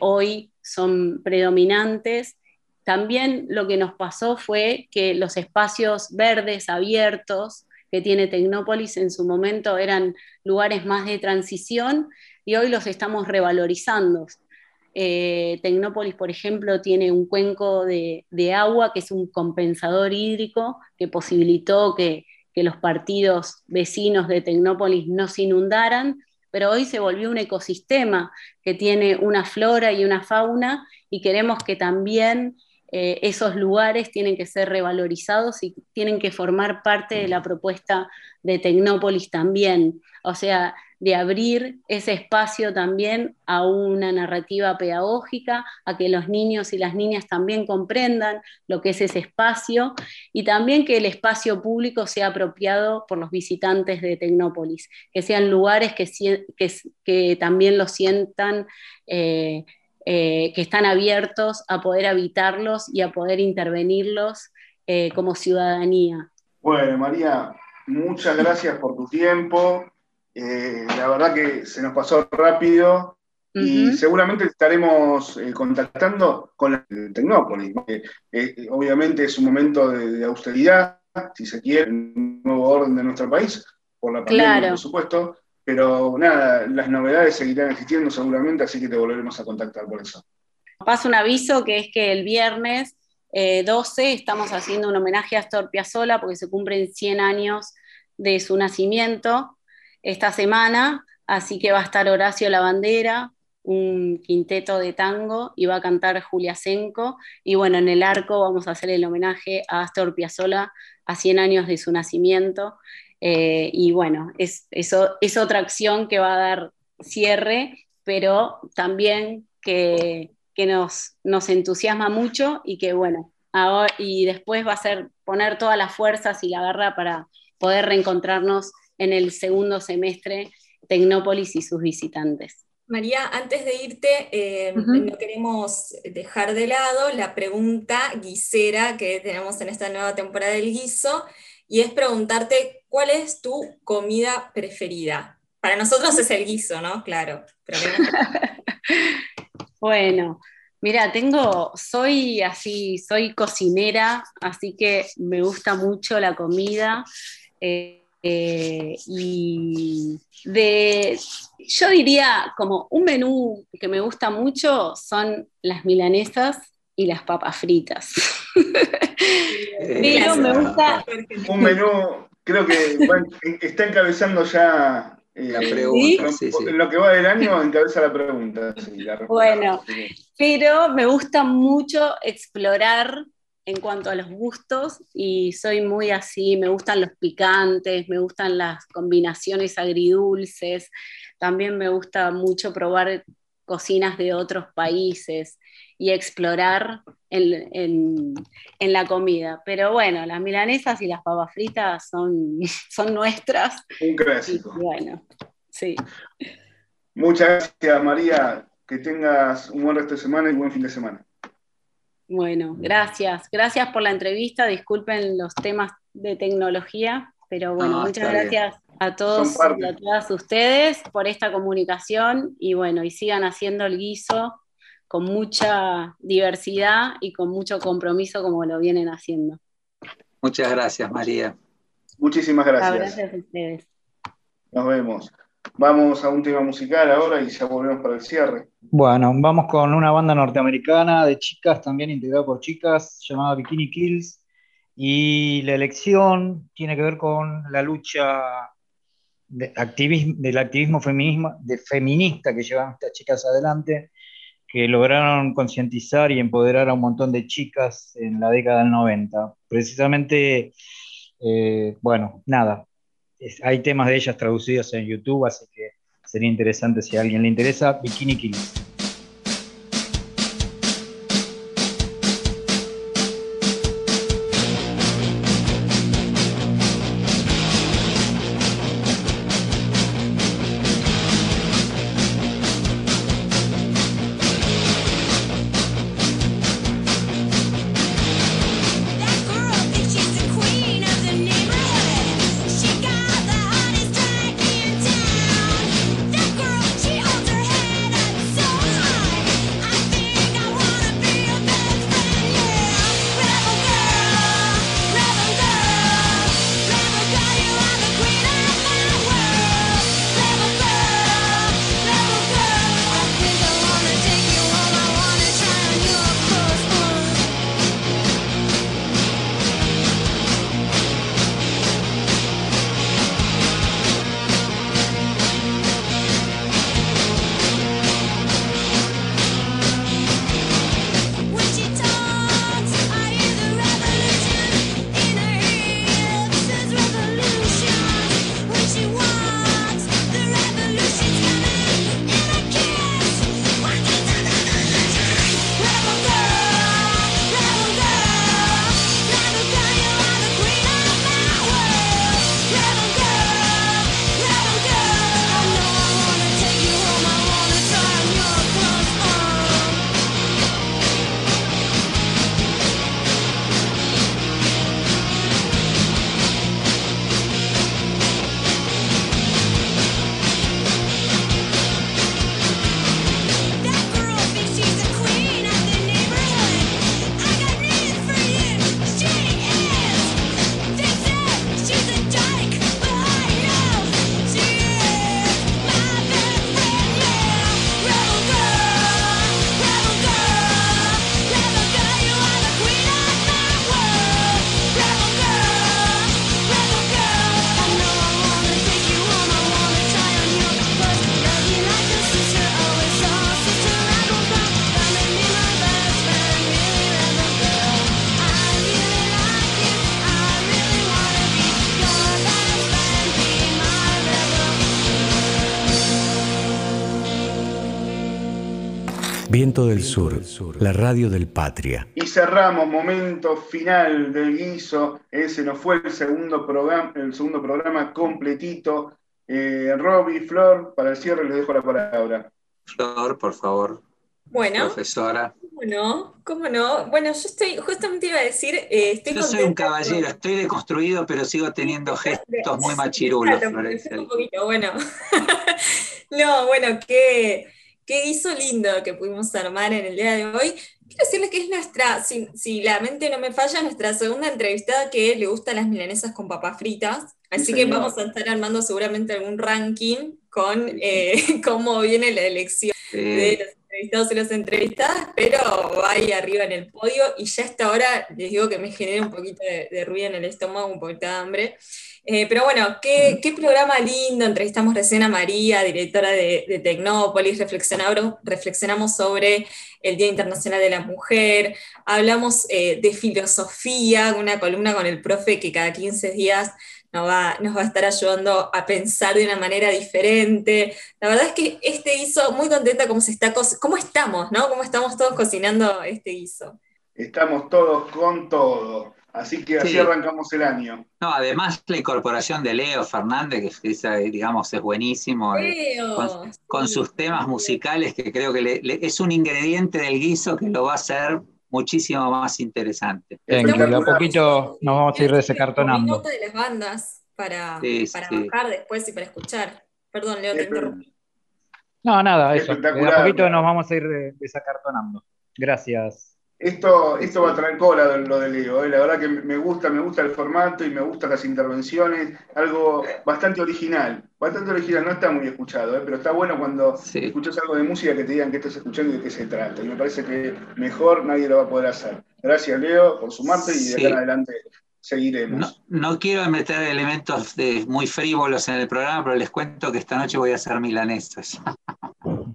hoy son predominantes también lo que nos pasó fue que los espacios verdes abiertos que tiene Tecnópolis en su momento eran lugares más de transición y hoy los estamos revalorizando. Eh, Tecnópolis, por ejemplo, tiene un cuenco de, agua que es un compensador hídrico que posibilitó que, los partidos vecinos de Tecnópolis no se inundaran, pero hoy se volvió un ecosistema que tiene una flora y una fauna y queremos que también eh, esos lugares tienen que ser revalorizados y tienen que formar parte de la propuesta de Tecnópolis también. O sea, de abrir ese espacio también a una narrativa pedagógica, a que los niños y las niñas también comprendan lo que es ese espacio y también que el espacio público sea apropiado por los visitantes de Tecnópolis, que sean lugares que, que, también lo sientan. Eh, eh, que están abiertos a poder habitarlos y a poder intervenirlos eh, como ciudadanía. Bueno, María, muchas gracias por tu tiempo. Eh, la verdad que se nos pasó rápido y seguramente estaremos contactando con la Tecnópolis. obviamente es un momento de, austeridad, si se quiere, un nuevo orden de nuestro país, por la pandemia, por supuesto pero nada, las novedades seguirán existiendo seguramente, así que te volveremos a contactar por eso. Paso un aviso que es que el viernes 12 eh, estamos haciendo un homenaje a Astor Piazzolla porque se cumplen 100 años de su nacimiento esta semana, así que va a estar Horacio Lavandera, un quinteto de tango y va a cantar Julia Senco. Y bueno, en el arco vamos a hacer el homenaje a Astor Piazzolla a 100 años de su nacimiento. Eh, y bueno, es, es otra acción que va a dar cierre, pero también que, nos, nos entusiasma mucho y que bueno, ahora, y después va a ser poner todas las fuerzas y la garra para poder reencontrarnos en el segundo semestre Tecnópolis y sus visitantes. María, antes de irte, eh, no queremos dejar de lado la pregunta guisera que tenemos en esta nueva temporada del guiso, y es preguntarte cuál es tu comida preferida. Para nosotros es el guiso, ¿no? Claro. *laughs* bueno, mira, tengo, soy así, soy cocinera, así que me gusta mucho la comida. Eh, eh, y de, yo diría como un menú que me gusta mucho son las milanesas y las papas fritas. *laughs* Pero me gusta. Un menú, creo que está encabezando ya eh, la pregunta. Lo que va del año encabeza la pregunta. bueno, pero me gusta mucho explorar en cuanto a los gustos y soy muy así, me gustan los picantes, me gustan las combinaciones agridulces, también me gusta mucho probar cocinas de otros países y explorar en, la comida. Pero bueno, las milanesas y las papas fritas son, *laughs* son nuestras. Un clásico. bueno, sí. Muchas gracias, María. Que tengas un buen resto de semana y un buen fin de semana. Bueno, gracias. Gracias por la entrevista. Disculpen los temas de tecnología, pero bueno, muchas gracias a todos y a todas ustedes por esta comunicación y bueno, y sigan haciendo el guiso con mucha diversidad y con mucho compromiso como lo vienen haciendo. Muchas gracias, María. Muchísimas gracias. gracias a ustedes. Nos vemos. Vamos a un tema musical ahora y ya volvemos para el cierre. Bueno, vamos con una banda norteamericana de chicas, también integrada por chicas, llamada Bikini Kills. Y la elección tiene que ver con la lucha activismo, del activismo feminismo, de feminista que llevan estas chicas adelante, que lograron concientizar y empoderar a un montón de chicas en la década del 90. Precisamente, eh, bueno, nada, hay temas de ellas traducidos en YouTube, así que sería interesante si a alguien le interesa, Bikini Kill. Sur, la radio del Patria. Y cerramos, momento final del guiso. Ese nos fue el segundo programa, el segundo programa completito. Eh, Roby, Flor, para el cierre les dejo la palabra. Flor, por favor, Bueno, profesora. ¿cómo no? ¿Cómo no? Bueno, yo estoy, justamente iba a decir, eh, estoy Yo soy un contenta con- caballero, estoy deconstruido, pero sigo teniendo gestos muy machirulos, Claro, Florencia. un poquito, bueno. *laughs* No, bueno, qué, qué hizo lindo que pudimos armar en el día de hoy. Quiero decirles que es nuestra, si, si la mente no me falla, nuestra segunda entrevistada que le gustan las milanesas con papas fritas. Así que señor. vamos a estar armando seguramente algún ranking con eh, *laughs* cómo viene la elección de los entrevistados y las entrevistadas, pero va ahí arriba en el podio y ya a esta hora les digo que me genera un poquito de, de ruido en el estómago, un poquito de hambre. Eh, pero bueno, qué, qué programa lindo. Entrevistamos recién a María, directora de, de Tecnópolis, reflexionamos, sobre el Día Internacional de la Mujer, hablamos eh, de filosofía, una columna con el profe que cada 15 días nos va, nos va a estar ayudando a pensar de una manera diferente. La verdad es que este guiso, muy contenta cómo, se está cómo estamos, ¿no? Cómo estamos todos cocinando este guiso. Estamos todos con todo. Así que así Sí. arrancamos el año. No, además la incorporación de Leo Fernández, que es, digamos, es buenísimo, eh, Leo, con, con sus temas musicales, que creo que le- le- es un ingrediente del guiso que lo va a hacer muchísimo más interesante. Bien, que de a poquito nos vamos a ir desacartonando. Nota de las bandas para, Sí, para sí. bajar después y para escuchar. Perdón, Leo, te interrumpí. No, nada, eso. De a poquito nos vamos a ir de- desacartonando. Gracias. Esto, esto va a traer cola lo de Leo. ¿eh? La verdad que me gusta, me gusta el formato y me gustan las intervenciones. Algo bastante original. Bastante original, no está muy escuchado, ¿eh? pero está bueno cuando escuchas algo de música que te digan qué estás escuchando y de qué se trata. Y me parece que mejor nadie lo va a poder hacer. Gracias, Leo, por sumarte y de acá en adelante seguiremos. No, quiero meter elementos de, muy frívolos en el programa, pero les cuento que esta noche voy a hacer milanesas.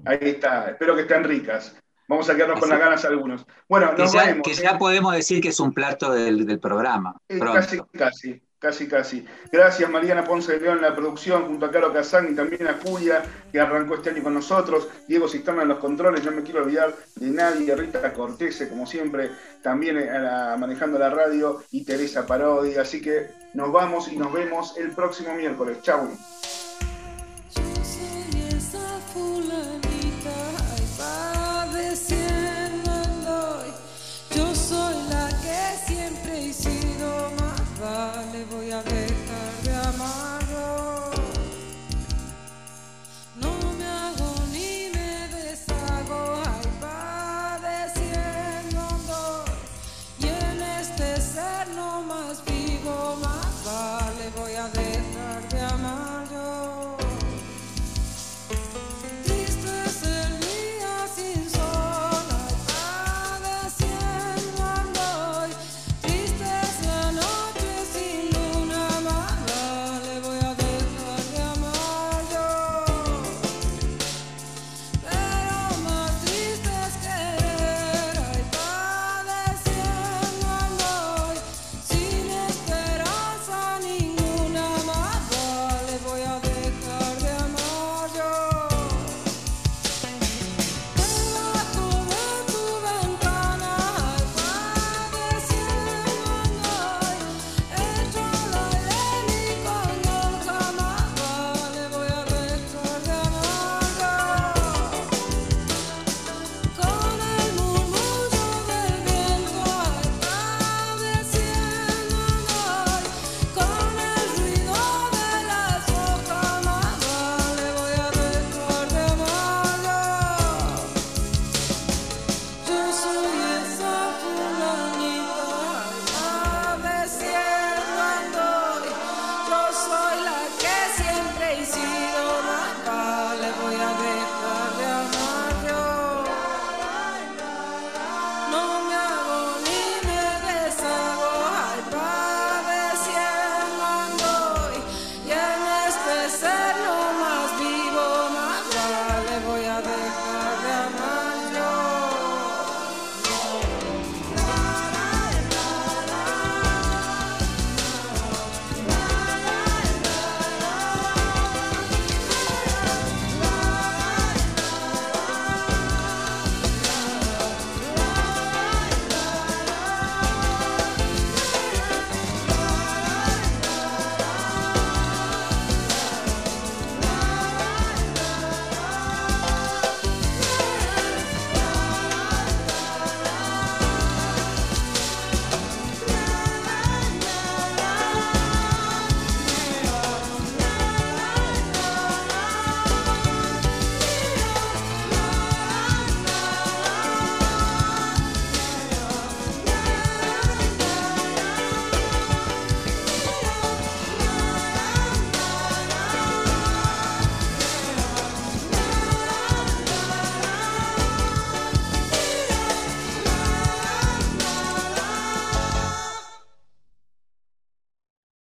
Ahí está, espero que estén ricas. Vamos a quedarnos con las ganas algunos. Bueno, nos que ya, que ya ¿eh? podemos decir que es un plato del, programa. casi, casi. Casi, casi. Gracias Mariana Ponce de León en la producción, junto a Caro Casán y también a Julia, que arrancó este año con nosotros, Diego Cisterna en los controles, no me quiero olvidar de nadie, Rita Cortese, como siempre, también eh, manejando la radio, y Teresa Parodi. Así que nos vamos y nos vemos el próximo miércoles. Chau.